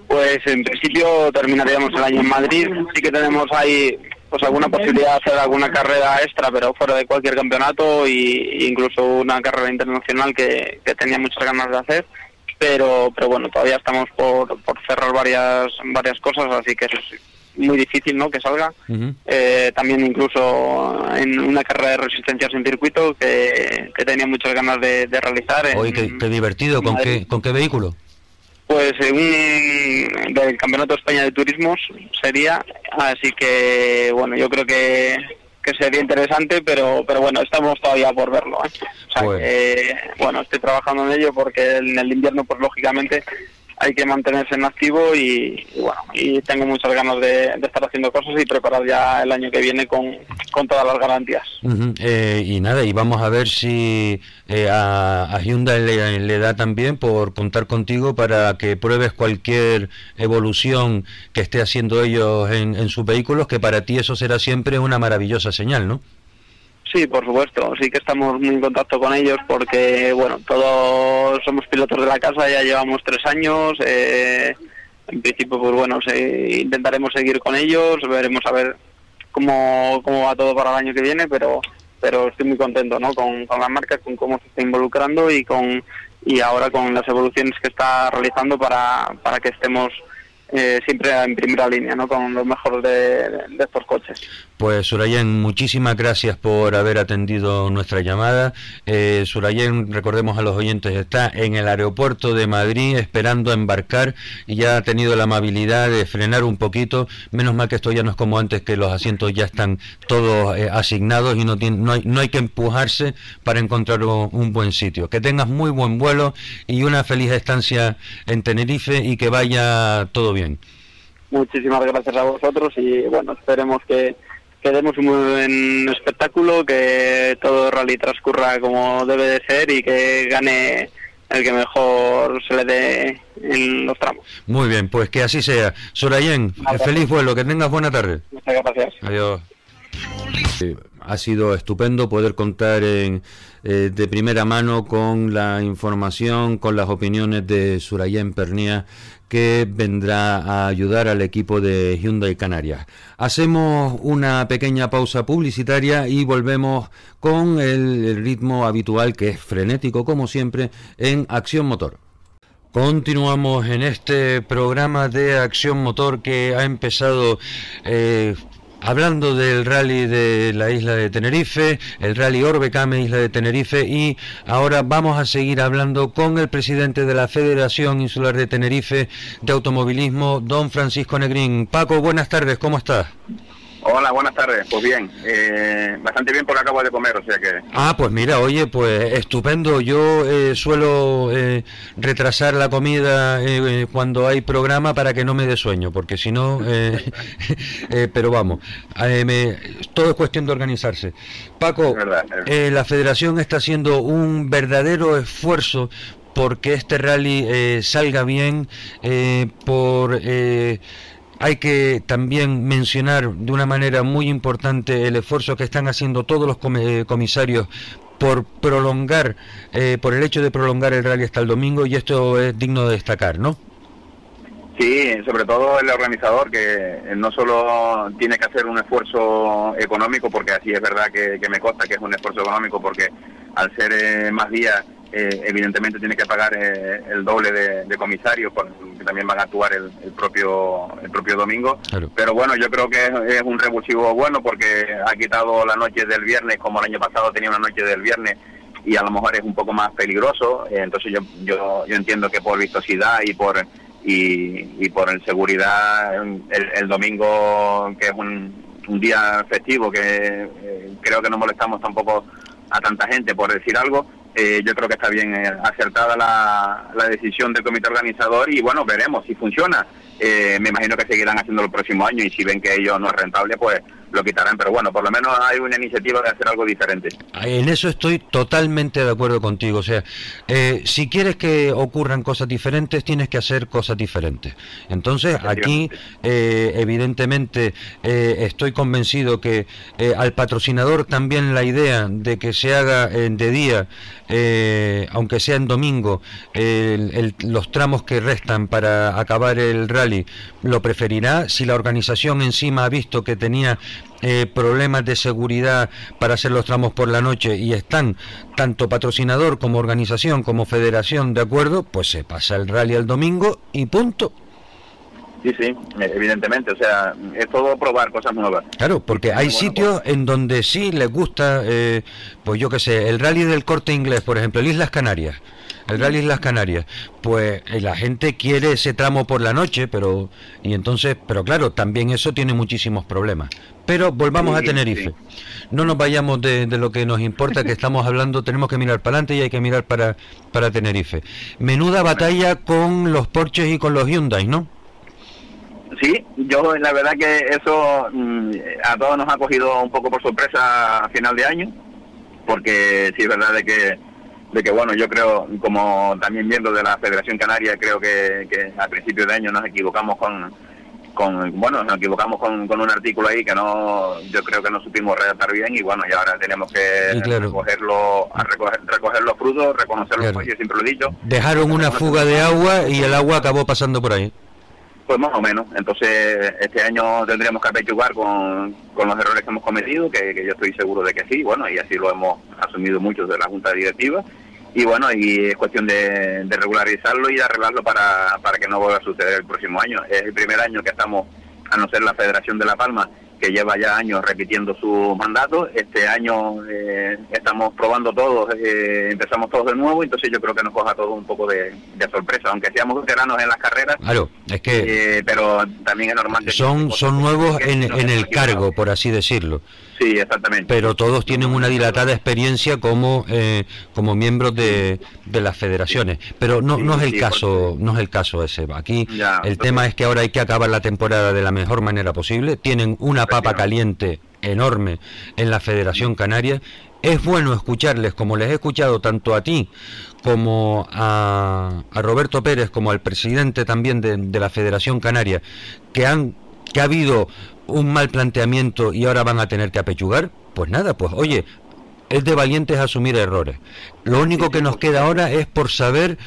Pues en principio terminaríamos el año en Madrid. Sí que tenemos ahí pues alguna posibilidad de hacer alguna carrera extra, pero fuera de cualquier campeonato y incluso una carrera internacional que, que tenía muchas ganas de hacer. Pero, pero bueno, todavía estamos por, por cerrar varias varias cosas, así que es muy difícil, ¿no? Que salga. Eh, también incluso en una carrera de resistencias en circuito que, que tenía muchas ganas de, de realizar. en- Oye, qué, qué divertido. ¿Con Madrid. qué, ¿Con qué vehículo? Pues eh, un del Campeonato de España de Turismos sería, así que bueno, yo creo que, que sería interesante, pero pero bueno, estamos todavía por verlo. ¿eh? O sea Bueno. que, bueno, estoy trabajando en ello porque en el invierno, pues lógicamente hay que mantenerse en activo y, bueno, y tengo muchas ganas de, de estar haciendo cosas y preparar ya el año que viene con, con todas las garantías. Eh, y nada, y vamos a ver si eh, a, a Hyundai le, le da también por contar contigo para que pruebes cualquier evolución que esté haciendo ellos en, en sus vehículos, que para ti eso será siempre una maravillosa señal, ¿no? Sí, por supuesto. Sí que estamos muy en contacto con ellos porque, bueno, todos somos pilotos de la casa, ya llevamos tres años. eh, en principio, pues bueno, se- intentaremos seguir con ellos, veremos a ver cómo, cómo va todo para el año que viene, pero pero estoy muy contento ¿no? con, con la marca, con cómo se está involucrando y con y ahora con las evoluciones que está realizando para, para que estemos eh, siempre en primera línea, ¿no? con lo mejor de, de estos coches. Pues Surayen, muchísimas gracias por haber atendido nuestra llamada. Eh, Surayen, recordemos a los oyentes, está en el aeropuerto de Madrid esperando embarcar y ya ha tenido la amabilidad de frenar un poquito. Menos mal que esto ya no es como antes, que los asientos ya están todos eh, asignados y no, no, hay, no hay que empujarse para encontrar un buen sitio. Que tengas muy buen vuelo y una feliz estancia en Tenerife y que vaya todo bien. Muchísimas gracias a vosotros y bueno, esperemos que, que demos un muy buen espectáculo, que todo el rally transcurra como debe de ser y que gane el que mejor se le dé en los tramos. Muy bien, pues que así sea. Surayen, feliz vuelo, que tengas buena tarde. Muchas gracias. Adiós. Ha sido estupendo poder contar eh, de primera mano con la información, con las opiniones de Surayen Pernía, que vendrá a ayudar al equipo de Hyundai Canarias. Hacemos una pequeña pausa publicitaria y volvemos con el, el ritmo habitual, que es frenético como siempre, en Acción Motor. Continuamos en este programa de Acción Motor que ha empezado eh, hablando del rally de la isla de Tenerife, el rally Orbecame isla de Tenerife y ahora vamos a seguir hablando con el presidente de la Federación Insular de Tenerife de Automovilismo, don Francisco Negrín. Paco, buenas tardes, ¿cómo estás? Hola, buenas tardes. Pues bien, eh, bastante bien porque acabo de comer, o sea que... Ah, pues mira, oye, pues estupendo. Yo eh, suelo eh, retrasar la comida eh, eh, cuando hay programa para que no me dé sueño, porque si no, eh, pero vamos, me- todo es cuestión de organizarse. Paco, Es verdad, es eh, la federación está haciendo un verdadero esfuerzo porque este rally eh, salga bien, por... eh, hay que también mencionar de una manera muy importante el esfuerzo que están haciendo todos los eh, comisarios por prolongar, eh, por el hecho de prolongar el rally hasta el domingo y esto es digno de destacar, ¿no? Sí, sobre todo el organizador que no solo tiene que hacer un esfuerzo económico, porque así es verdad que, me consta que es un esfuerzo económico, porque al ser eh, más días, eh, evidentemente tiene que pagar eh, el doble de, de comisarios, que también van a actuar el, el propio el propio domingo. Claro. Pero bueno, yo creo que es, es un revulsivo bueno porque ha quitado la noche del viernes, como el año pasado tenía una noche del viernes y a lo mejor es un poco más peligroso. eh, entonces yo, yo yo entiendo que por vistosidad y por y, y por el seguridad el, el domingo que es un, un día festivo que eh, creo que no molestamos tampoco a tanta gente por decir algo eh, yo creo que está bien eh, acertada la, la decisión del comité organizador y bueno veremos si funciona Eh, me imagino que seguirán haciendo el próximo año y si ven que ello no es rentable pues lo quitarán pero bueno por lo menos hay una iniciativa de hacer algo diferente En eso estoy totalmente de acuerdo contigo. O sea, eh, si quieres que ocurran cosas diferentes, tienes que hacer cosas diferentes. Entonces, aquí, eh, evidentemente, eh, estoy convencido que eh, al patrocinador también la idea de que se haga de día, eh, aunque sea en domingo, el- el- los tramos que restan para acabar el rally, lo preferirá. Si la organización encima ha visto que tenía eh, problemas de seguridad para hacer los tramos por la noche y están tanto patrocinador como organización como federación de acuerdo, pues se pasa el rally el domingo y punto. sí sí evidentemente o sea es todo probar cosas nuevas Claro, porque hay sitios en donde sí les gusta, eh, pues yo qué sé, el rally del corte inglés, por ejemplo, el Islas Canarias. El rally Islas Canarias, pues eh, la gente quiere ese tramo por la noche, pero y entonces, pero claro, también eso tiene muchísimos problemas. Pero volvamos a Sí, Tenerife. No nos vayamos de, de lo que nos importa, que estamos hablando, tenemos que mirar para adelante y hay que mirar para, para Tenerife. Menuda batalla con los Porsches y con los Hyundai, ¿no? Sí, yo la verdad que eso mm, a todos nos ha cogido un poco por sorpresa a final de año, porque sí es verdad de que, de que bueno, yo creo, como también miembro de la Federación Canaria, creo que, que a principios de año nos equivocamos con, con bueno, nos equivocamos con, con un artículo ahí que no, yo creo que no supimos redactar bien y bueno, y ahora tenemos que claro. recogerlo, a recoger, recoger los frutos, reconocer los Claro. fallos, siempre lo he dicho. Dejaron una fuga de agua y el agua acabó pasando por ahí. Pues más o menos. Entonces, este año tendríamos que apechugar con, con los errores que hemos cometido, que, yo estoy seguro de que sí, bueno, y así lo hemos asumido muchos de la Junta Directiva. Y bueno, y es cuestión de, de regularizarlo y de arreglarlo para, para que no vuelva a suceder el próximo año. Es el primer año que estamos, a no ser la Federación de La Palma, que lleva ya años repitiendo su mandato. Este año eh, estamos probando todos, eh, empezamos todos de nuevo, entonces yo creo que nos coja todo un poco de, de sorpresa, aunque seamos veteranos en las carreras. Claro, es que eh, pero también es normal que son, son nuevos en, el cargo, por así decirlo. Sí, exactamente. Pero todos tienen una dilatada experiencia como eh, como miembros de, de las federaciones. Pero no, Sí, no es el sí, caso, no es el caso ese. Aquí Ya, el entonces- tema es que ahora hay que acabar la temporada de la mejor manera posible. Tienen una papa caliente enorme en la Federación Canaria. Es bueno escucharles, como les he escuchado tanto a ti como a, a Roberto Pérez, como al presidente también de, de la Federación Canaria, que han que ha habido un mal planteamiento y ahora van a tener que apechugar. Pues nada, pues oye, es de valientes asumir errores. Lo único que nos queda ahora es por saber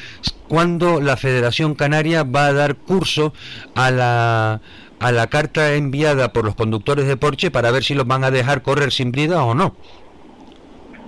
cuándo la Federación Canaria va a dar curso a la a la carta enviada por los conductores de Porsche para ver si los van a dejar correr sin brida o no.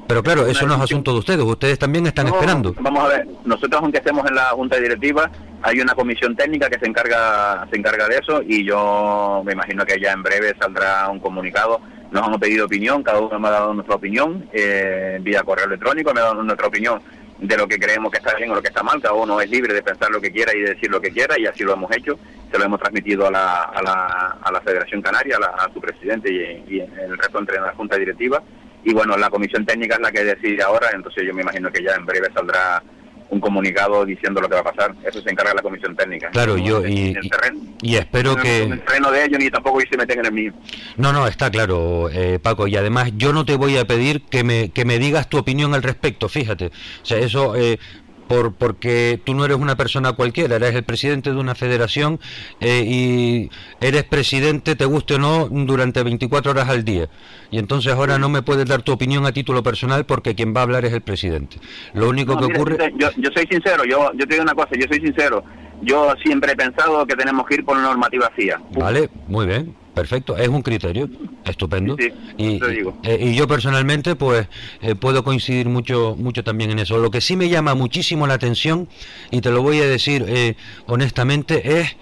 Pero claro, eso no es asunto de ustedes, ustedes también están No, esperando. Vamos a ver, nosotros aunque estemos en la junta directiva, hay una comisión técnica que se encarga se encarga de eso y yo me imagino que ya en breve saldrá un comunicado. Nos han pedido opinión, cada uno me ha dado nuestra opinión eh, vía correo electrónico, me ha dado nuestra opinión de lo que creemos que está bien o lo que está mal. Cada uno es libre de pensar lo que quiera y de decir lo que quiera y así lo hemos hecho. Se lo hemos transmitido a la, a la, a la Federación Canaria, a, la- a su presidente y, y el resto entre la junta directiva. Y bueno, la comisión técnica es la que decide ahora, entonces yo me imagino que ya en breve saldrá un comunicado diciendo lo que va a pasar. Eso se encarga la comisión técnica. Claro, No yo y, el y- terreno. y espero No, que En el terreno de ellos ni tampoco se meten en el mío. No, no, está claro, eh, Paco, y además yo no te voy a pedir que me, que me digas tu opinión al respecto, fíjate. O sea, eso, eh, por, porque tú no eres una persona cualquiera, eres el presidente de una federación eh, y eres presidente, te guste o no, durante 24 horas al día. Y entonces ahora no me puedes dar tu opinión a título personal porque quien va a hablar es el presidente. Lo único No, que ocurre... Yo, yo soy sincero, yo, yo te digo una cosa, yo soy sincero. Yo siempre he pensado que tenemos que ir por una normativa FIA. Vale, muy bien, perfecto, es un criterio, estupendo. Sí, sí, y, te digo. eh, y yo personalmente, pues, eh, puedo coincidir mucho, mucho también en eso. Lo que sí me llama muchísimo la atención, y te lo voy a decir eh, honestamente, es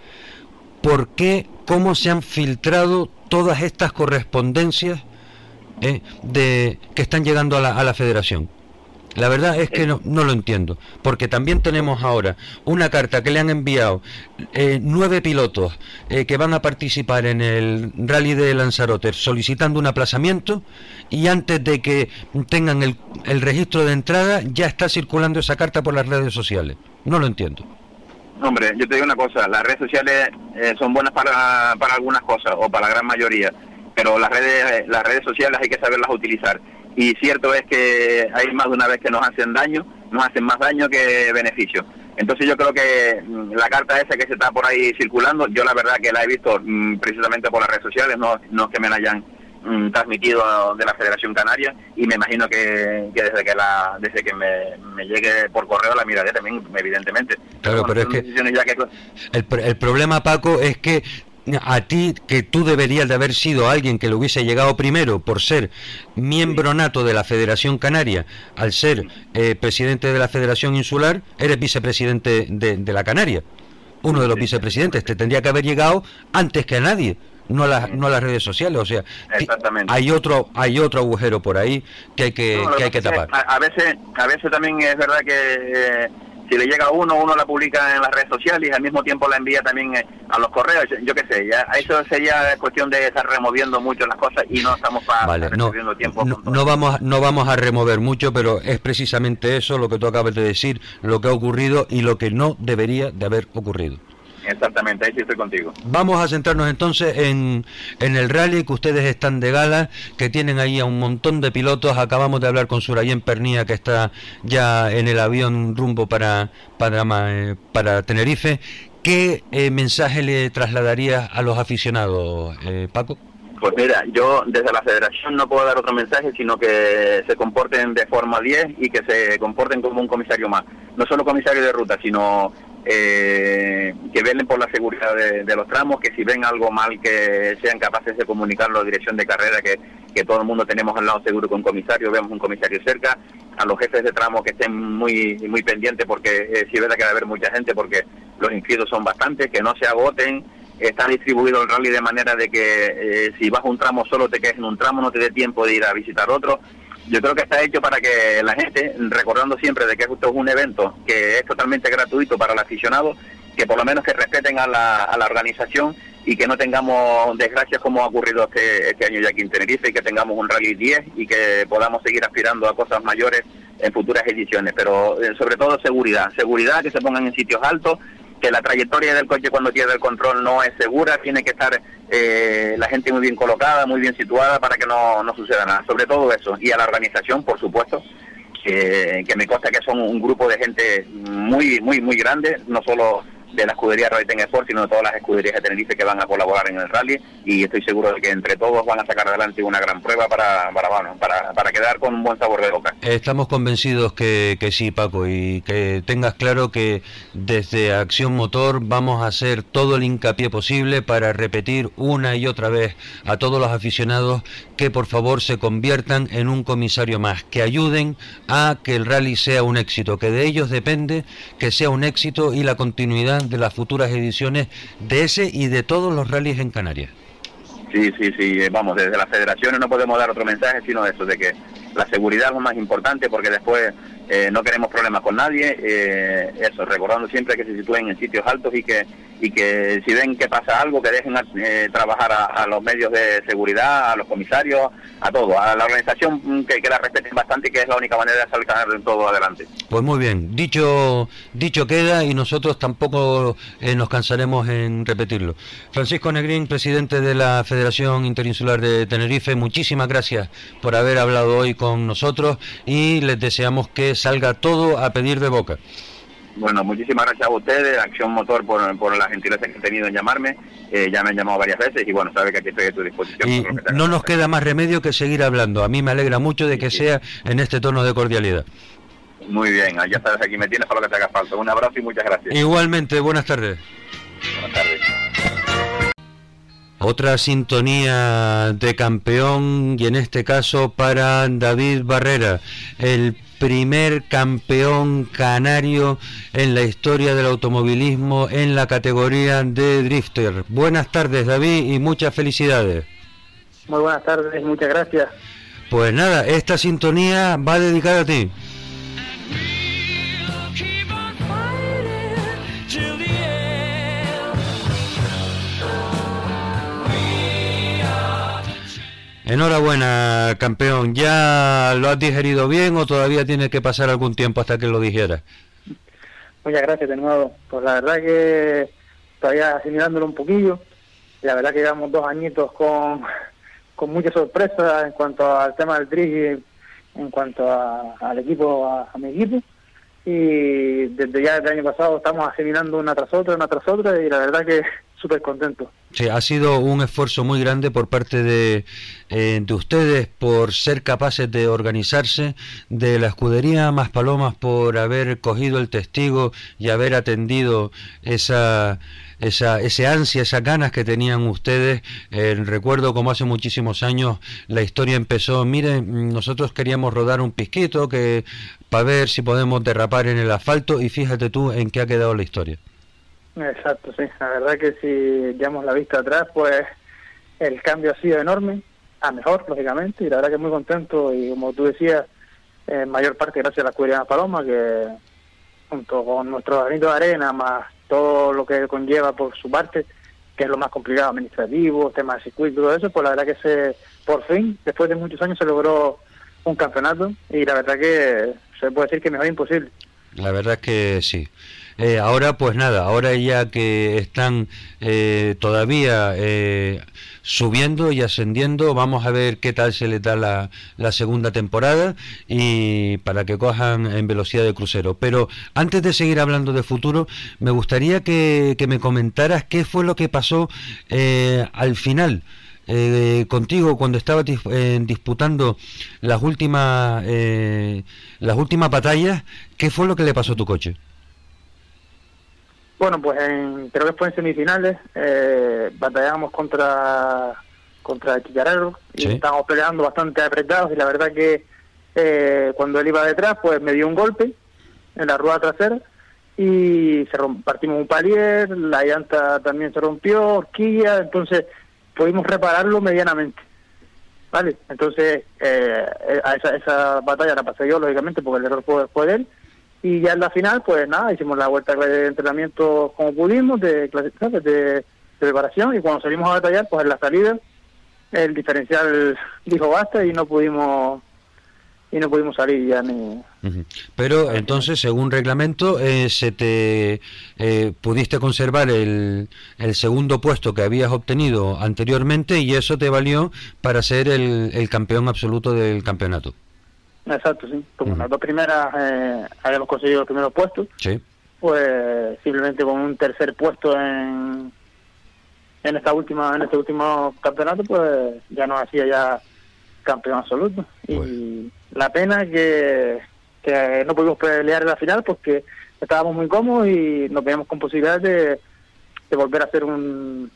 por qué, cómo se han filtrado todas estas correspondencias eh, de que están llegando a la, a la Federación. La verdad es que no, lo entiendo, porque también tenemos ahora una carta que le han enviado eh, nueve pilotos eh, que van a participar en el rally de Lanzarote solicitando un aplazamiento y antes de que tengan el, el registro de entrada ya está circulando esa carta por las redes sociales. No lo entiendo. Hombre, yo te digo una cosa, las redes sociales eh, son buenas para, para algunas cosas, o para la gran mayoría, pero las redes, las redes sociales hay que saberlas utilizar. Y cierto es que hay más de una vez que nos hacen daño, nos hacen más daño que beneficio. Entonces yo creo que mm, la carta esa que se está por ahí circulando, yo la verdad que la he visto mm, precisamente por las redes sociales, no, no es que me la hayan mm, transmitido de la Federación Canaria y me imagino que, que desde que la desde que me, me llegue por correo la miraré también evidentemente Claro, pero es que- que El, el problema, Paco, es que a ti, que tú deberías de haber sido alguien que le hubiese llegado primero por ser miembro nato de la Federación Canaria, al ser eh, presidente de la Federación Insular, eres vicepresidente de, de la Canaria. Uno de los vicepresidentes te tendría que haber llegado antes que a nadie, no a las, no a las redes sociales. O sea, hay otro, hay otro agujero por ahí que hay que, No, que, hay que tapar. A, a veces, a veces también es verdad que eh, si le llega a uno, uno la publica en las redes sociales y al mismo tiempo la envía también eh, a los correos. Yo, qué sé, ya eso sería cuestión de estar removiendo mucho las cosas y no estamos para Vale, no, tiempo. no, no vamos, no vamos a remover mucho, pero es precisamente eso lo que tú acabas de decir, lo que ha ocurrido y lo que no debería de haber ocurrido. Exactamente, ahí sí estoy contigo. Vamos a centrarnos entonces en, en el rally, que ustedes están de gala, que tienen ahí a un montón de pilotos. Acabamos de hablar con Surayen Pernía, que está ya en el avión rumbo para, para, eh, para Tenerife. ¿Qué eh, mensaje le trasladarías a los aficionados, eh, Paco? Pues mira, yo desde la federación no puedo dar otro mensaje, sino que se comporten de forma 10 y que se comporten como un comisario más. No solo comisario de ruta, sino eh, que velen por la seguridad de, los tramos, que si ven algo mal que sean capaces de comunicarlo a la dirección de carrera, que, que todo el mundo tenemos al lado seguro con comisario, vemos un comisario cerca, a los jefes de tramo que estén muy muy pendientes porque eh, sí es verdad que va a haber mucha gente porque los inscritos son bastantes, que no se agoten, está distribuido el rally de manera de que eh, si vas un tramo solo te quedes en un tramo, no te dé tiempo de ir a visitar otro. Yo creo que está hecho para que la gente, recordando siempre de que esto es un evento que es totalmente gratuito para el aficionado, que por lo menos que respeten a la, a la organización y que no tengamos desgracias como ha ocurrido este, este año ya aquí en Tenerife y que tengamos un Rally 10 y que podamos seguir aspirando a cosas mayores en futuras ediciones. Pero eh, sobre todo seguridad, seguridad, que se pongan en sitios altos, que la trayectoria del coche cuando pierde el control no es segura, tiene que estar eh, la gente muy bien colocada, muy bien situada para que no, no suceda nada. Sobre todo eso. Y a la organización, por supuesto, que, que me consta que son un grupo de gente muy, muy, muy grande, no solo de la escudería Rally Ten Sport, sino de todas las escuderías de Tenerife que van a colaborar en el rally y estoy seguro de que entre todos van a sacar adelante una gran prueba para, para, para quedar con un buen sabor de boca. Estamos convencidos que, que sí, Paco, y que tengas claro que desde Acción Motor vamos a hacer todo el hincapié posible para repetir una y otra vez a todos los aficionados que por favor se conviertan en un comisario más, que ayuden a que el rally sea un éxito, que de ellos depende que sea un éxito y la continuidad de las futuras ediciones de ese y de todos los rallies en Canarias. Sí, sí, sí, eh, vamos, desde las federaciones no podemos dar otro mensaje sino eso, de que la seguridad es lo más importante porque después eh, no queremos problemas con nadie, eh, eso, recordando siempre que se sitúen en sitios altos y que y que si ven que pasa algo, que dejen eh, trabajar a, los medios de seguridad, a los comisarios, a todo, a la organización mm, que, que la respeten bastante, que es la única manera de sacar todo adelante. Pues muy bien, dicho dicho queda y nosotros tampoco eh, nos cansaremos en repetirlo. Francisco Negrín, presidente de la Federación Interinsular de Tenerife, muchísimas gracias por haber hablado hoy con nosotros y les deseamos que salga todo a pedir de boca. Bueno, muchísimas gracias a ustedes, Acción Motor, por, por la gentileza que han tenido en llamarme. Eh, ya me han llamado varias veces y bueno, sabe que aquí estoy a tu disposición. Y que no nos queda más remedio que seguir hablando. A mí me alegra mucho de que sea en este tono de cordialidad. Muy bien, ya sabes, aquí me tienes para lo que te haga falta. Un abrazo y muchas gracias. Igualmente, buenas tardes. Buenas tardes. Otra sintonía de campeón y en este caso para David Barrera, el primer campeón canario en la historia del automovilismo en la categoría de drifter. Buenas tardes David y muchas felicidades. Muy buenas tardes, muchas gracias. Pues nada, esta sintonía va dedicada a ti. Enhorabuena, campeón. ¿Ya lo has digerido bien o todavía tiene que pasar algún tiempo hasta que lo digieras? Muchas gracias de nuevo. Pues la verdad que todavía asimilándolo un poquillo. La verdad que llevamos dos añitos con, con muchas sorpresas en cuanto al tema del y en cuanto a- al equipo, a, a mi equipo. Y desde ya el año pasado estamos asimilando una tras otra, una tras otra y la verdad que súper contento. Ha sido un esfuerzo muy grande por parte de, eh, de ustedes por ser capaces de organizarse, de la escudería Más Palomas por haber cogido el testigo y haber atendido esa, esa, ese ansia, esas ganas que tenían ustedes. Eh, recuerdo como hace muchísimos años la historia empezó, miren, nosotros queríamos rodar un pisquito que para ver si podemos derrapar en el asfalto y fíjate tú en qué ha quedado la historia. Exacto, sí. La verdad que si echamos la vista atrás, pues el cambio ha sido enorme, a mejor, lógicamente, y la verdad que muy contento y como tú decías, en mayor parte gracias a la escudería de Paloma, que junto con nuestro granito de arena, más todo lo que conlleva por su parte, que es lo más complicado, administrativo, temas de circuito, todo eso, pues la verdad que se, por fin, después de muchos años, se logró un campeonato y la verdad que se puede decir que mejor imposible. La verdad que sí. Eh, ahora pues nada, ahora ya que están eh, todavía eh, subiendo y ascendiendo, vamos a ver qué tal se les da la, segunda temporada y para que cojan en velocidad de crucero. Pero antes de seguir hablando de futuro, me gustaría que, que me comentaras qué fue lo que pasó eh, al final. eh, contigo cuando estabas dis- eh, disputando las últimas eh, las últimas batallas, ¿qué fue lo que le pasó a tu coche? Bueno, pues en, creo que fue en semifinales, eh, batallamos contra contra Chicharero y Sí. estábamos peleando bastante apretados y la verdad que eh, cuando él iba detrás pues me dio un golpe en la rueda trasera y se partimos un palier, la llanta también se rompió, horquilla, entonces pudimos repararlo medianamente. ¿Vale? Entonces, eh, eh, a esa, esa batalla la pasé yo, lógicamente, porque el error fue, fue de él. Y ya en la final, pues nada, hicimos la vuelta de entrenamiento como pudimos, de, de, de preparación, y cuando salimos a batallar, pues en la salida, el diferencial dijo basta y no pudimos y no pudimos salir ya ni... Pero entonces, según reglamento, eh, se te eh, pudiste conservar el, el segundo puesto que habías obtenido anteriormente y eso te valió para ser el, el campeón absoluto del campeonato. Exacto, sí. Como Ujú. las dos primeras eh, habíamos conseguido los primeros puestos, Sí. pues simplemente con un tercer puesto en en esta última en este último campeonato pues ya nos hacía ya campeón absoluto y la pena que, que no pudimos pelear en la final porque estábamos muy cómodos y nos veíamos con posibilidades de, de volver a hacer un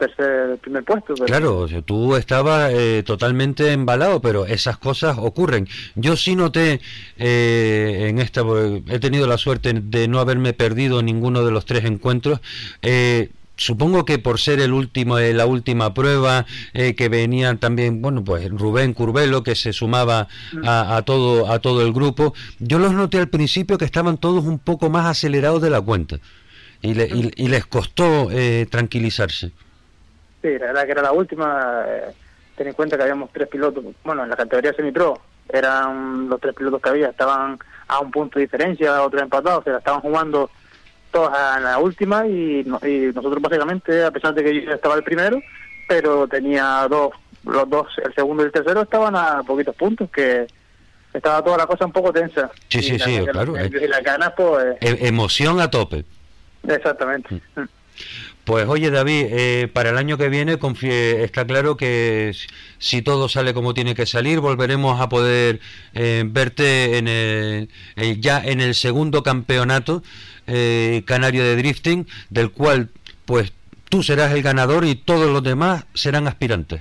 tercer primer puesto pero- Claro, tú estabas eh, totalmente embalado, pero esas cosas ocurren. Yo sí noté eh, en esta, he tenido la suerte de no haberme perdido ninguno de los tres encuentros. eh, Supongo que por ser el último, eh, la última prueba, eh, que venían también, bueno, pues Rubén Curvelo, que se sumaba a, a todo, a todo el grupo, yo los noté al principio que estaban todos un poco más acelerados de la cuenta y, le- y- y les costó eh, tranquilizarse. Sí, la verdad que era la última. Eh, ten en cuenta que habíamos tres pilotos, bueno, en la categoría semi-pro, eran los tres pilotos que había, estaban a un punto de diferencia, otros empatados, se la estaban jugando todas a la última y, y nosotros básicamente, a pesar de que yo estaba el primero, pero tenía dos, los dos, el segundo y el tercero estaban a poquitos puntos, que estaba toda la cosa un poco tensa. Sí, Y sí, la sí, claro, eh. Y las ganas, pues, E- emoción a tope. exactamente. Pues oye David, eh, para el año que viene confie- está claro que si- todo sale como tiene que salir, volveremos a poder eh, verte en el, eh, ya en el segundo campeonato eh, canario de drifting, del cual pues tú serás el ganador y todos los demás serán aspirantes.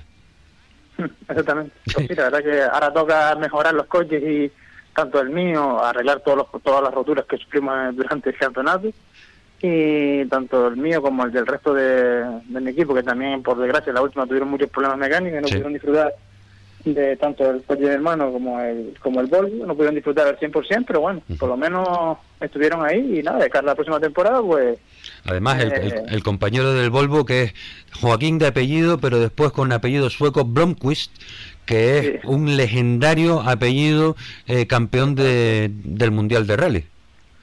Exactamente. Pues sí, la verdad que ahora toca mejorar los coches y tanto el mío, arreglar todos los, todas las roturas que sufrimos durante el campeonato y tanto el mío como el del resto de, de mi equipo, que también por desgracia la última tuvieron muchos problemas mecánicos y no Sí. pudieron disfrutar de tanto el coche de hermano como el como el Volvo, no pudieron disfrutar al 100%, pero bueno, por lo menos estuvieron ahí y nada, de cara a la próxima temporada pues Además, el, el- Eh. el compañero del Volvo, que es Joaquín de apellido, pero después con apellido sueco, Blomqvist, que es un legendario apellido eh, campeón de, del Mundial de Rally.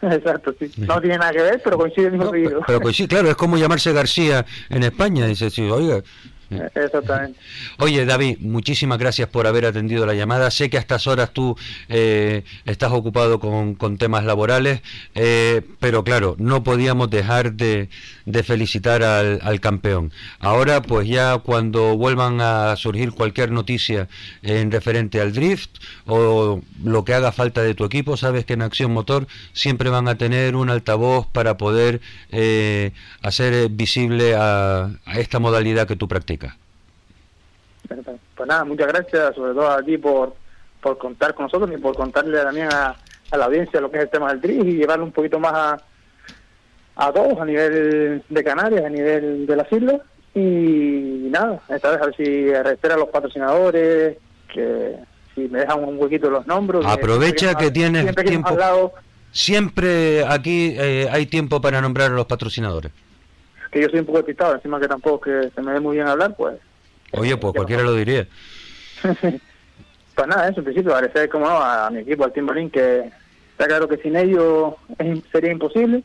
exacto, sí. No tiene nada que ver, pero coincide el mismo apellido. Pero sí, claro, es como llamarse García en España. Dice, sí, oiga. Exactamente. Oye, David, muchísimas gracias por haber atendido la llamada. Sé que a estas horas tú eh, estás ocupado con, con temas laborales, eh, pero claro, no podíamos dejar de, de felicitar al, al campeón. Ahora, pues ya cuando vuelvan a surgir cualquier noticia en referente al drift o lo que haga falta de tu equipo, sabes que en Acción Motor siempre van a tener un altavoz para poder eh, hacer visible a, a esta modalidad que tú practicas. Pues nada, muchas gracias, sobre todo a ti por, por contar con nosotros y por contarle también a, a la audiencia lo que es el tema del drift y llevarlo un poquito más a, a todos a nivel de Canarias, a nivel de las islas. Y nada, esta vez a ver si respeta a los patrocinadores, que si me dejan un huequito los nombres. Aprovecha que tienes siempre que tiempo. hablado, Siempre aquí eh, hay tiempo para nombrar a los patrocinadores. que yo soy un poco despistado, encima que tampoco que se me dé muy bien hablar, pues Oye, pues cualquiera lo diría. Pues nada, eso en principio, agradecer como no, a mi equipo, al Timbalín, que está claro que sin ellos sería imposible,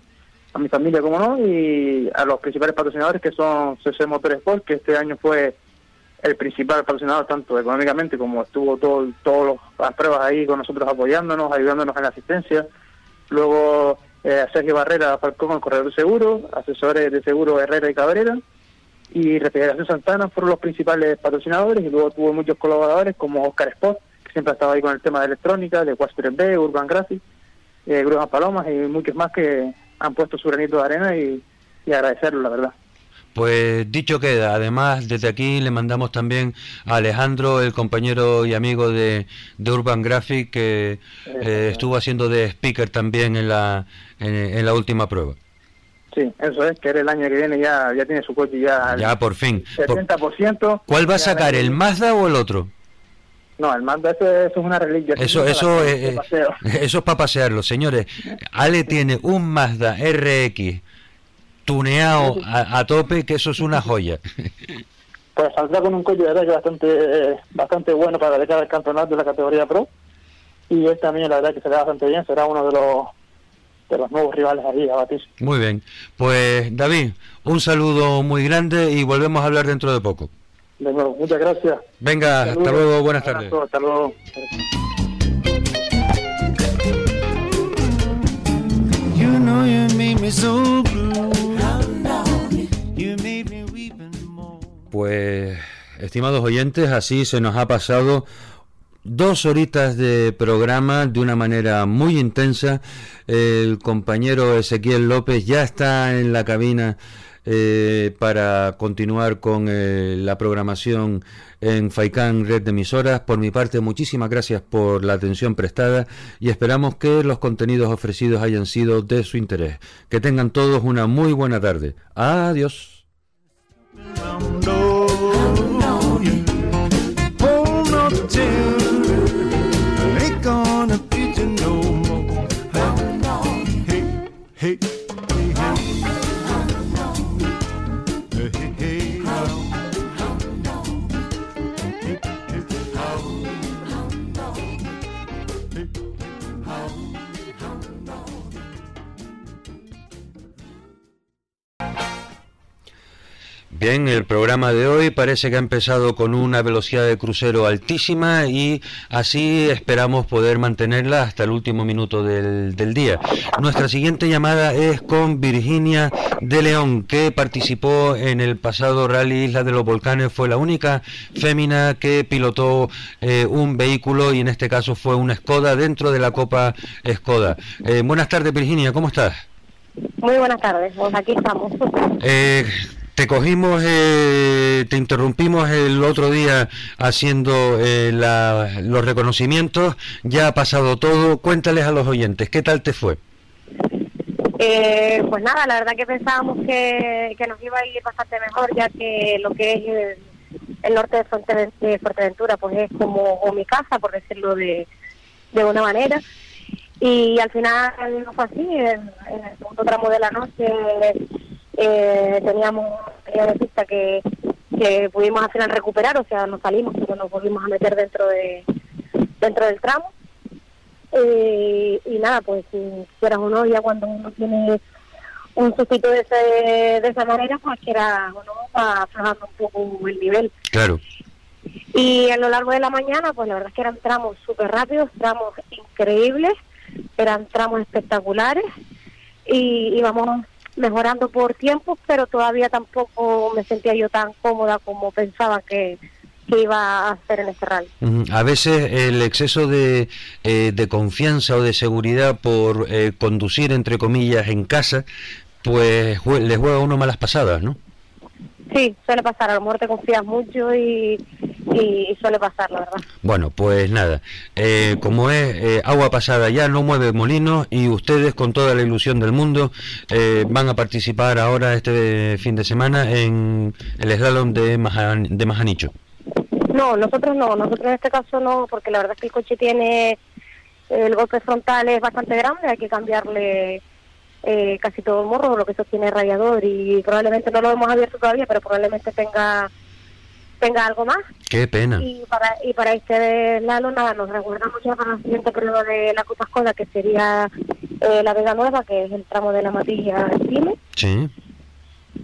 a mi familia como no, y a los principales patrocinadores que son CC Motor Sport, que este año fue el principal patrocinador tanto económicamente como estuvo todo, todas las pruebas ahí con nosotros apoyándonos, ayudándonos en la asistencia. Luego eh, Sergio Barrera Falcón, el corredor seguro, asesores de seguro Herrera y Cabrera, y Refrigeración Santana fueron los principales patrocinadores y luego tuvo muchos colaboradores como Oscar Sport, que siempre ha estado ahí con el tema de electrónica, de Quast 3B, Urban Graphics, eh, Grúas Palomas y muchos más que han puesto su granito de arena y, y agradecerlo, la verdad. Pues dicho queda, además desde aquí le mandamos también a Alejandro, el compañero y amigo de, de Urban Graphic, que eh, estuvo haciendo de speaker también en la, en, en la última prueba. Sí, eso es, que él el año que viene ya, ya tiene su coche ya Ya por fin. Por- 70%. ¿Cuál va a sacar, el Mazda o el otro? No, el Mazda eso es una reliquia. Eso, es eso, para- eh, eso es para pasearlo, señores. Ale tiene un Mazda RX tuneado a, a tope, que eso es una joya. Pues saldrá con un coche de verdad que bastante, eh, bastante bueno para cara al campeonato de la categoría Pro. Y él también, la verdad, que será bastante bien. Será uno de los de los nuevos rivales ahí a batir. Muy bien. Pues David, un saludo muy grande y volvemos a hablar dentro de poco. De nuevo, muchas gracias. Venga, hasta luego, buenas tardes. Abrazo, Hasta luego. You know you made me so blue. You made me weep and moan. Pues, estimados oyentes, así se nos ha pasado dos horitas de programa de una manera muy intensa. El compañero Ezequiel López ya está en la cabina eh, para continuar con eh, la programación en Faicán Red de Emisoras. Por mi parte, muchísimas gracias por la atención prestada y esperamos que los contenidos ofrecidos hayan sido de su interés. Que tengan todos una muy buena tarde. Adiós. Bien, el programa de hoy parece que ha empezado con una velocidad de crucero altísima y así esperamos poder mantenerla hasta el último minuto del, del día. Nuestra siguiente llamada es con Virginia de León, que participó en el pasado Rally Isla de los Volcanes. Fue la única fémina que pilotó eh, un vehículo y en este caso fue una Skoda dentro de la Copa Skoda. Eh, buenas tardes, Virginia, ¿cómo estás? Muy buenas tardes, pues aquí estamos. Eh, te cogimos, eh, te interrumpimos el otro día haciendo eh, la- los reconocimientos, ya ha pasado todo, cuéntales a los oyentes, ¿qué tal te fue? Eh, pues nada, la verdad que pensábamos que, nos iba a ir bastante mejor, ya que lo que es el, el norte de, Fuerte- de Fuerteventura, pues es como o mi casa, por decirlo de, de una manera. Y al final no fue así, en, en tramo de la noche eh, teníamos una de pista que, que pudimos al final recuperar, o sea, nos salimos, pero nos volvimos a meter dentro de dentro del tramo. Eh, y nada, pues si quieras o no, ya cuando uno tiene un sustito de, ese, de esa manera, pues quiera o no, va aflojando un poco el nivel. Claro, Y a lo largo de la mañana, pues la verdad es que eran tramos súper rápidos, tramos increíbles, eran tramos espectaculares y íbamos mejorando por tiempos, pero todavía tampoco me sentía yo tan cómoda como pensaba que, que iba a hacer en este rally. A veces el exceso de, eh, de confianza o de seguridad por eh, conducir, entre comillas, en casa, pues le juega a uno malas pasadas, ¿no? Sí, suele pasar, a lo mejor te confías mucho y, y suele pasar, la verdad. Bueno, pues nada, eh, como es eh, agua pasada ya no mueve molinos y ustedes con toda la ilusión del mundo eh, van a participar ahora este fin de semana en el slalom de, Majan- de Majanicho. No, nosotros no, nosotros en este caso no, porque la verdad es que el coche tiene el golpe frontal es bastante grande, hay que cambiarle eh, casi todo el morro, lo que sostiene el radiador y probablemente no lo hemos abierto todavía, pero probablemente tenga tenga algo más. Qué pena. Y para y para este de Lalo nada, nos resguardamos ya para la siguiente prueba de la Copa Skoda, que sería eh, la Vega Nueva, que es el tramo de la Matilla al Cime, Sí.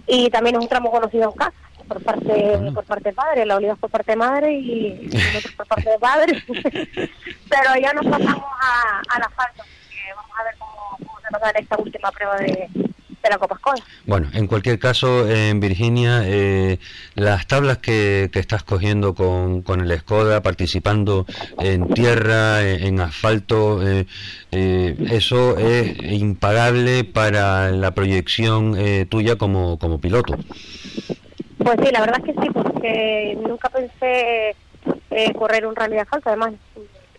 y también es un tramo conocido en casa por parte por parte de padre, la Oliva por parte de madre y, y nosotros por parte de padre. Pero ya nos pasamos a, a la falta, así que vamos a ver cómo, cómo se nos da en esta última prueba de, de la Copa Escola. Bueno, en cualquier caso, en Virginia, eh, las tablas que, que estás cogiendo con, con el Skoda, participando en tierra, en, en asfalto, eh, eh, eso es impagable para la proyección eh, tuya como, como piloto. Pues sí, la verdad es que sí, porque nunca pensé eh, correr un rally de asfalto. Además,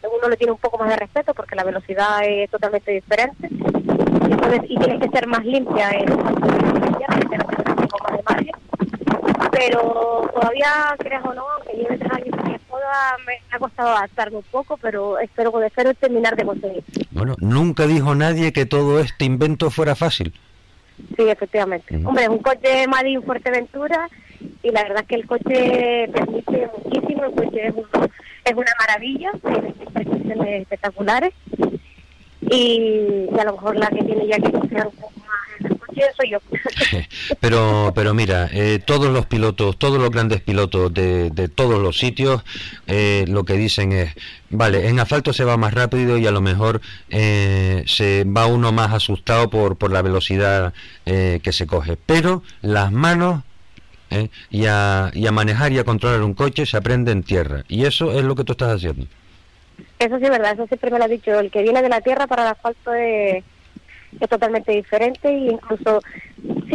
uno le tiene un poco más de respeto porque la velocidad es totalmente diferente. Entonces, y tienes que ser más limpia en. Pero todavía, creas o no, que lleve tres años en mi esposa, me ha costado adaptarme un poco, pero espero, espero terminar de conseguir. Bueno, nunca dijo nadie que todo este invento fuera fácil. Sí, efectivamente. Hombre, es un coche Madrid Fuerteventura y la verdad es que el coche permite muchísimo, el coche es, un- es una maravilla, tiene prestaciones espectaculares y, a lo mejor la que tiene ya que confiar un poco más en el coche soy yo. Pero, pero mira, eh, todos los pilotos, todos los grandes pilotos de, de todos los sitios, eh, lo que dicen es, vale, en asfalto se va más rápido y a lo mejor eh, se va uno más asustado por, por la velocidad eh, que se coge. Pero las manos eh, y, a, y a manejar y a controlar un coche se aprende en tierra. Y eso es lo que tú estás haciendo. Eso sí es verdad, eso siempre me lo ha dicho, el que viene de la tierra para el asfalto es, es totalmente diferente y incluso,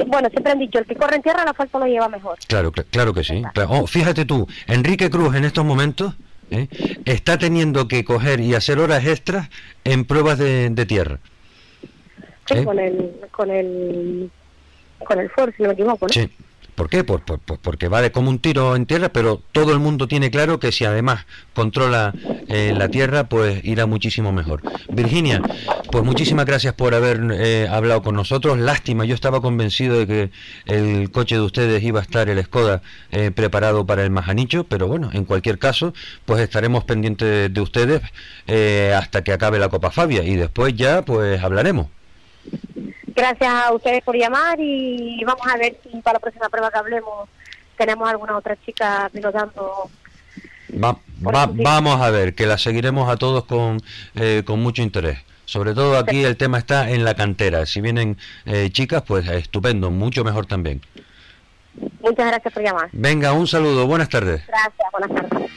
bueno, siempre han dicho, el que corre en tierra el asfalto lo lleva mejor. Claro, cl- claro que sí. Claro. Oh, fíjate tú, Enrique Cruz en estos momentos ¿eh? está teniendo que coger y hacer horas extras en pruebas de, de tierra. Sí, ¿Eh? con el con el con el Ford, si no me equivoco, ¿no? Sí. ¿Por qué? Por- porque vale como un tiro en tierra, pero todo el mundo tiene claro que si además controla eh, la tierra, pues irá muchísimo mejor. Virginia, pues muchísimas gracias por haber eh, hablado con nosotros. Lástima, yo estaba convencido de que el coche de ustedes iba a estar, el Skoda, eh, preparado para el Majanicho, pero bueno, en cualquier caso, pues estaremos pendientes de ustedes hasta que acabe la Copa Fabia y después ya, pues hablaremos. Gracias a ustedes por llamar y vamos a ver si para la próxima prueba que hablemos tenemos alguna otra chica pilotando. Va- va- vamos a ver, que la seguiremos a todos con, eh, con mucho interés. Sobre todo aquí el tema está en la cantera. Si vienen eh, chicas, pues estupendo, mucho mejor también. Muchas gracias por llamar. Venga, un saludo, buenas tardes. Gracias, buenas tardes.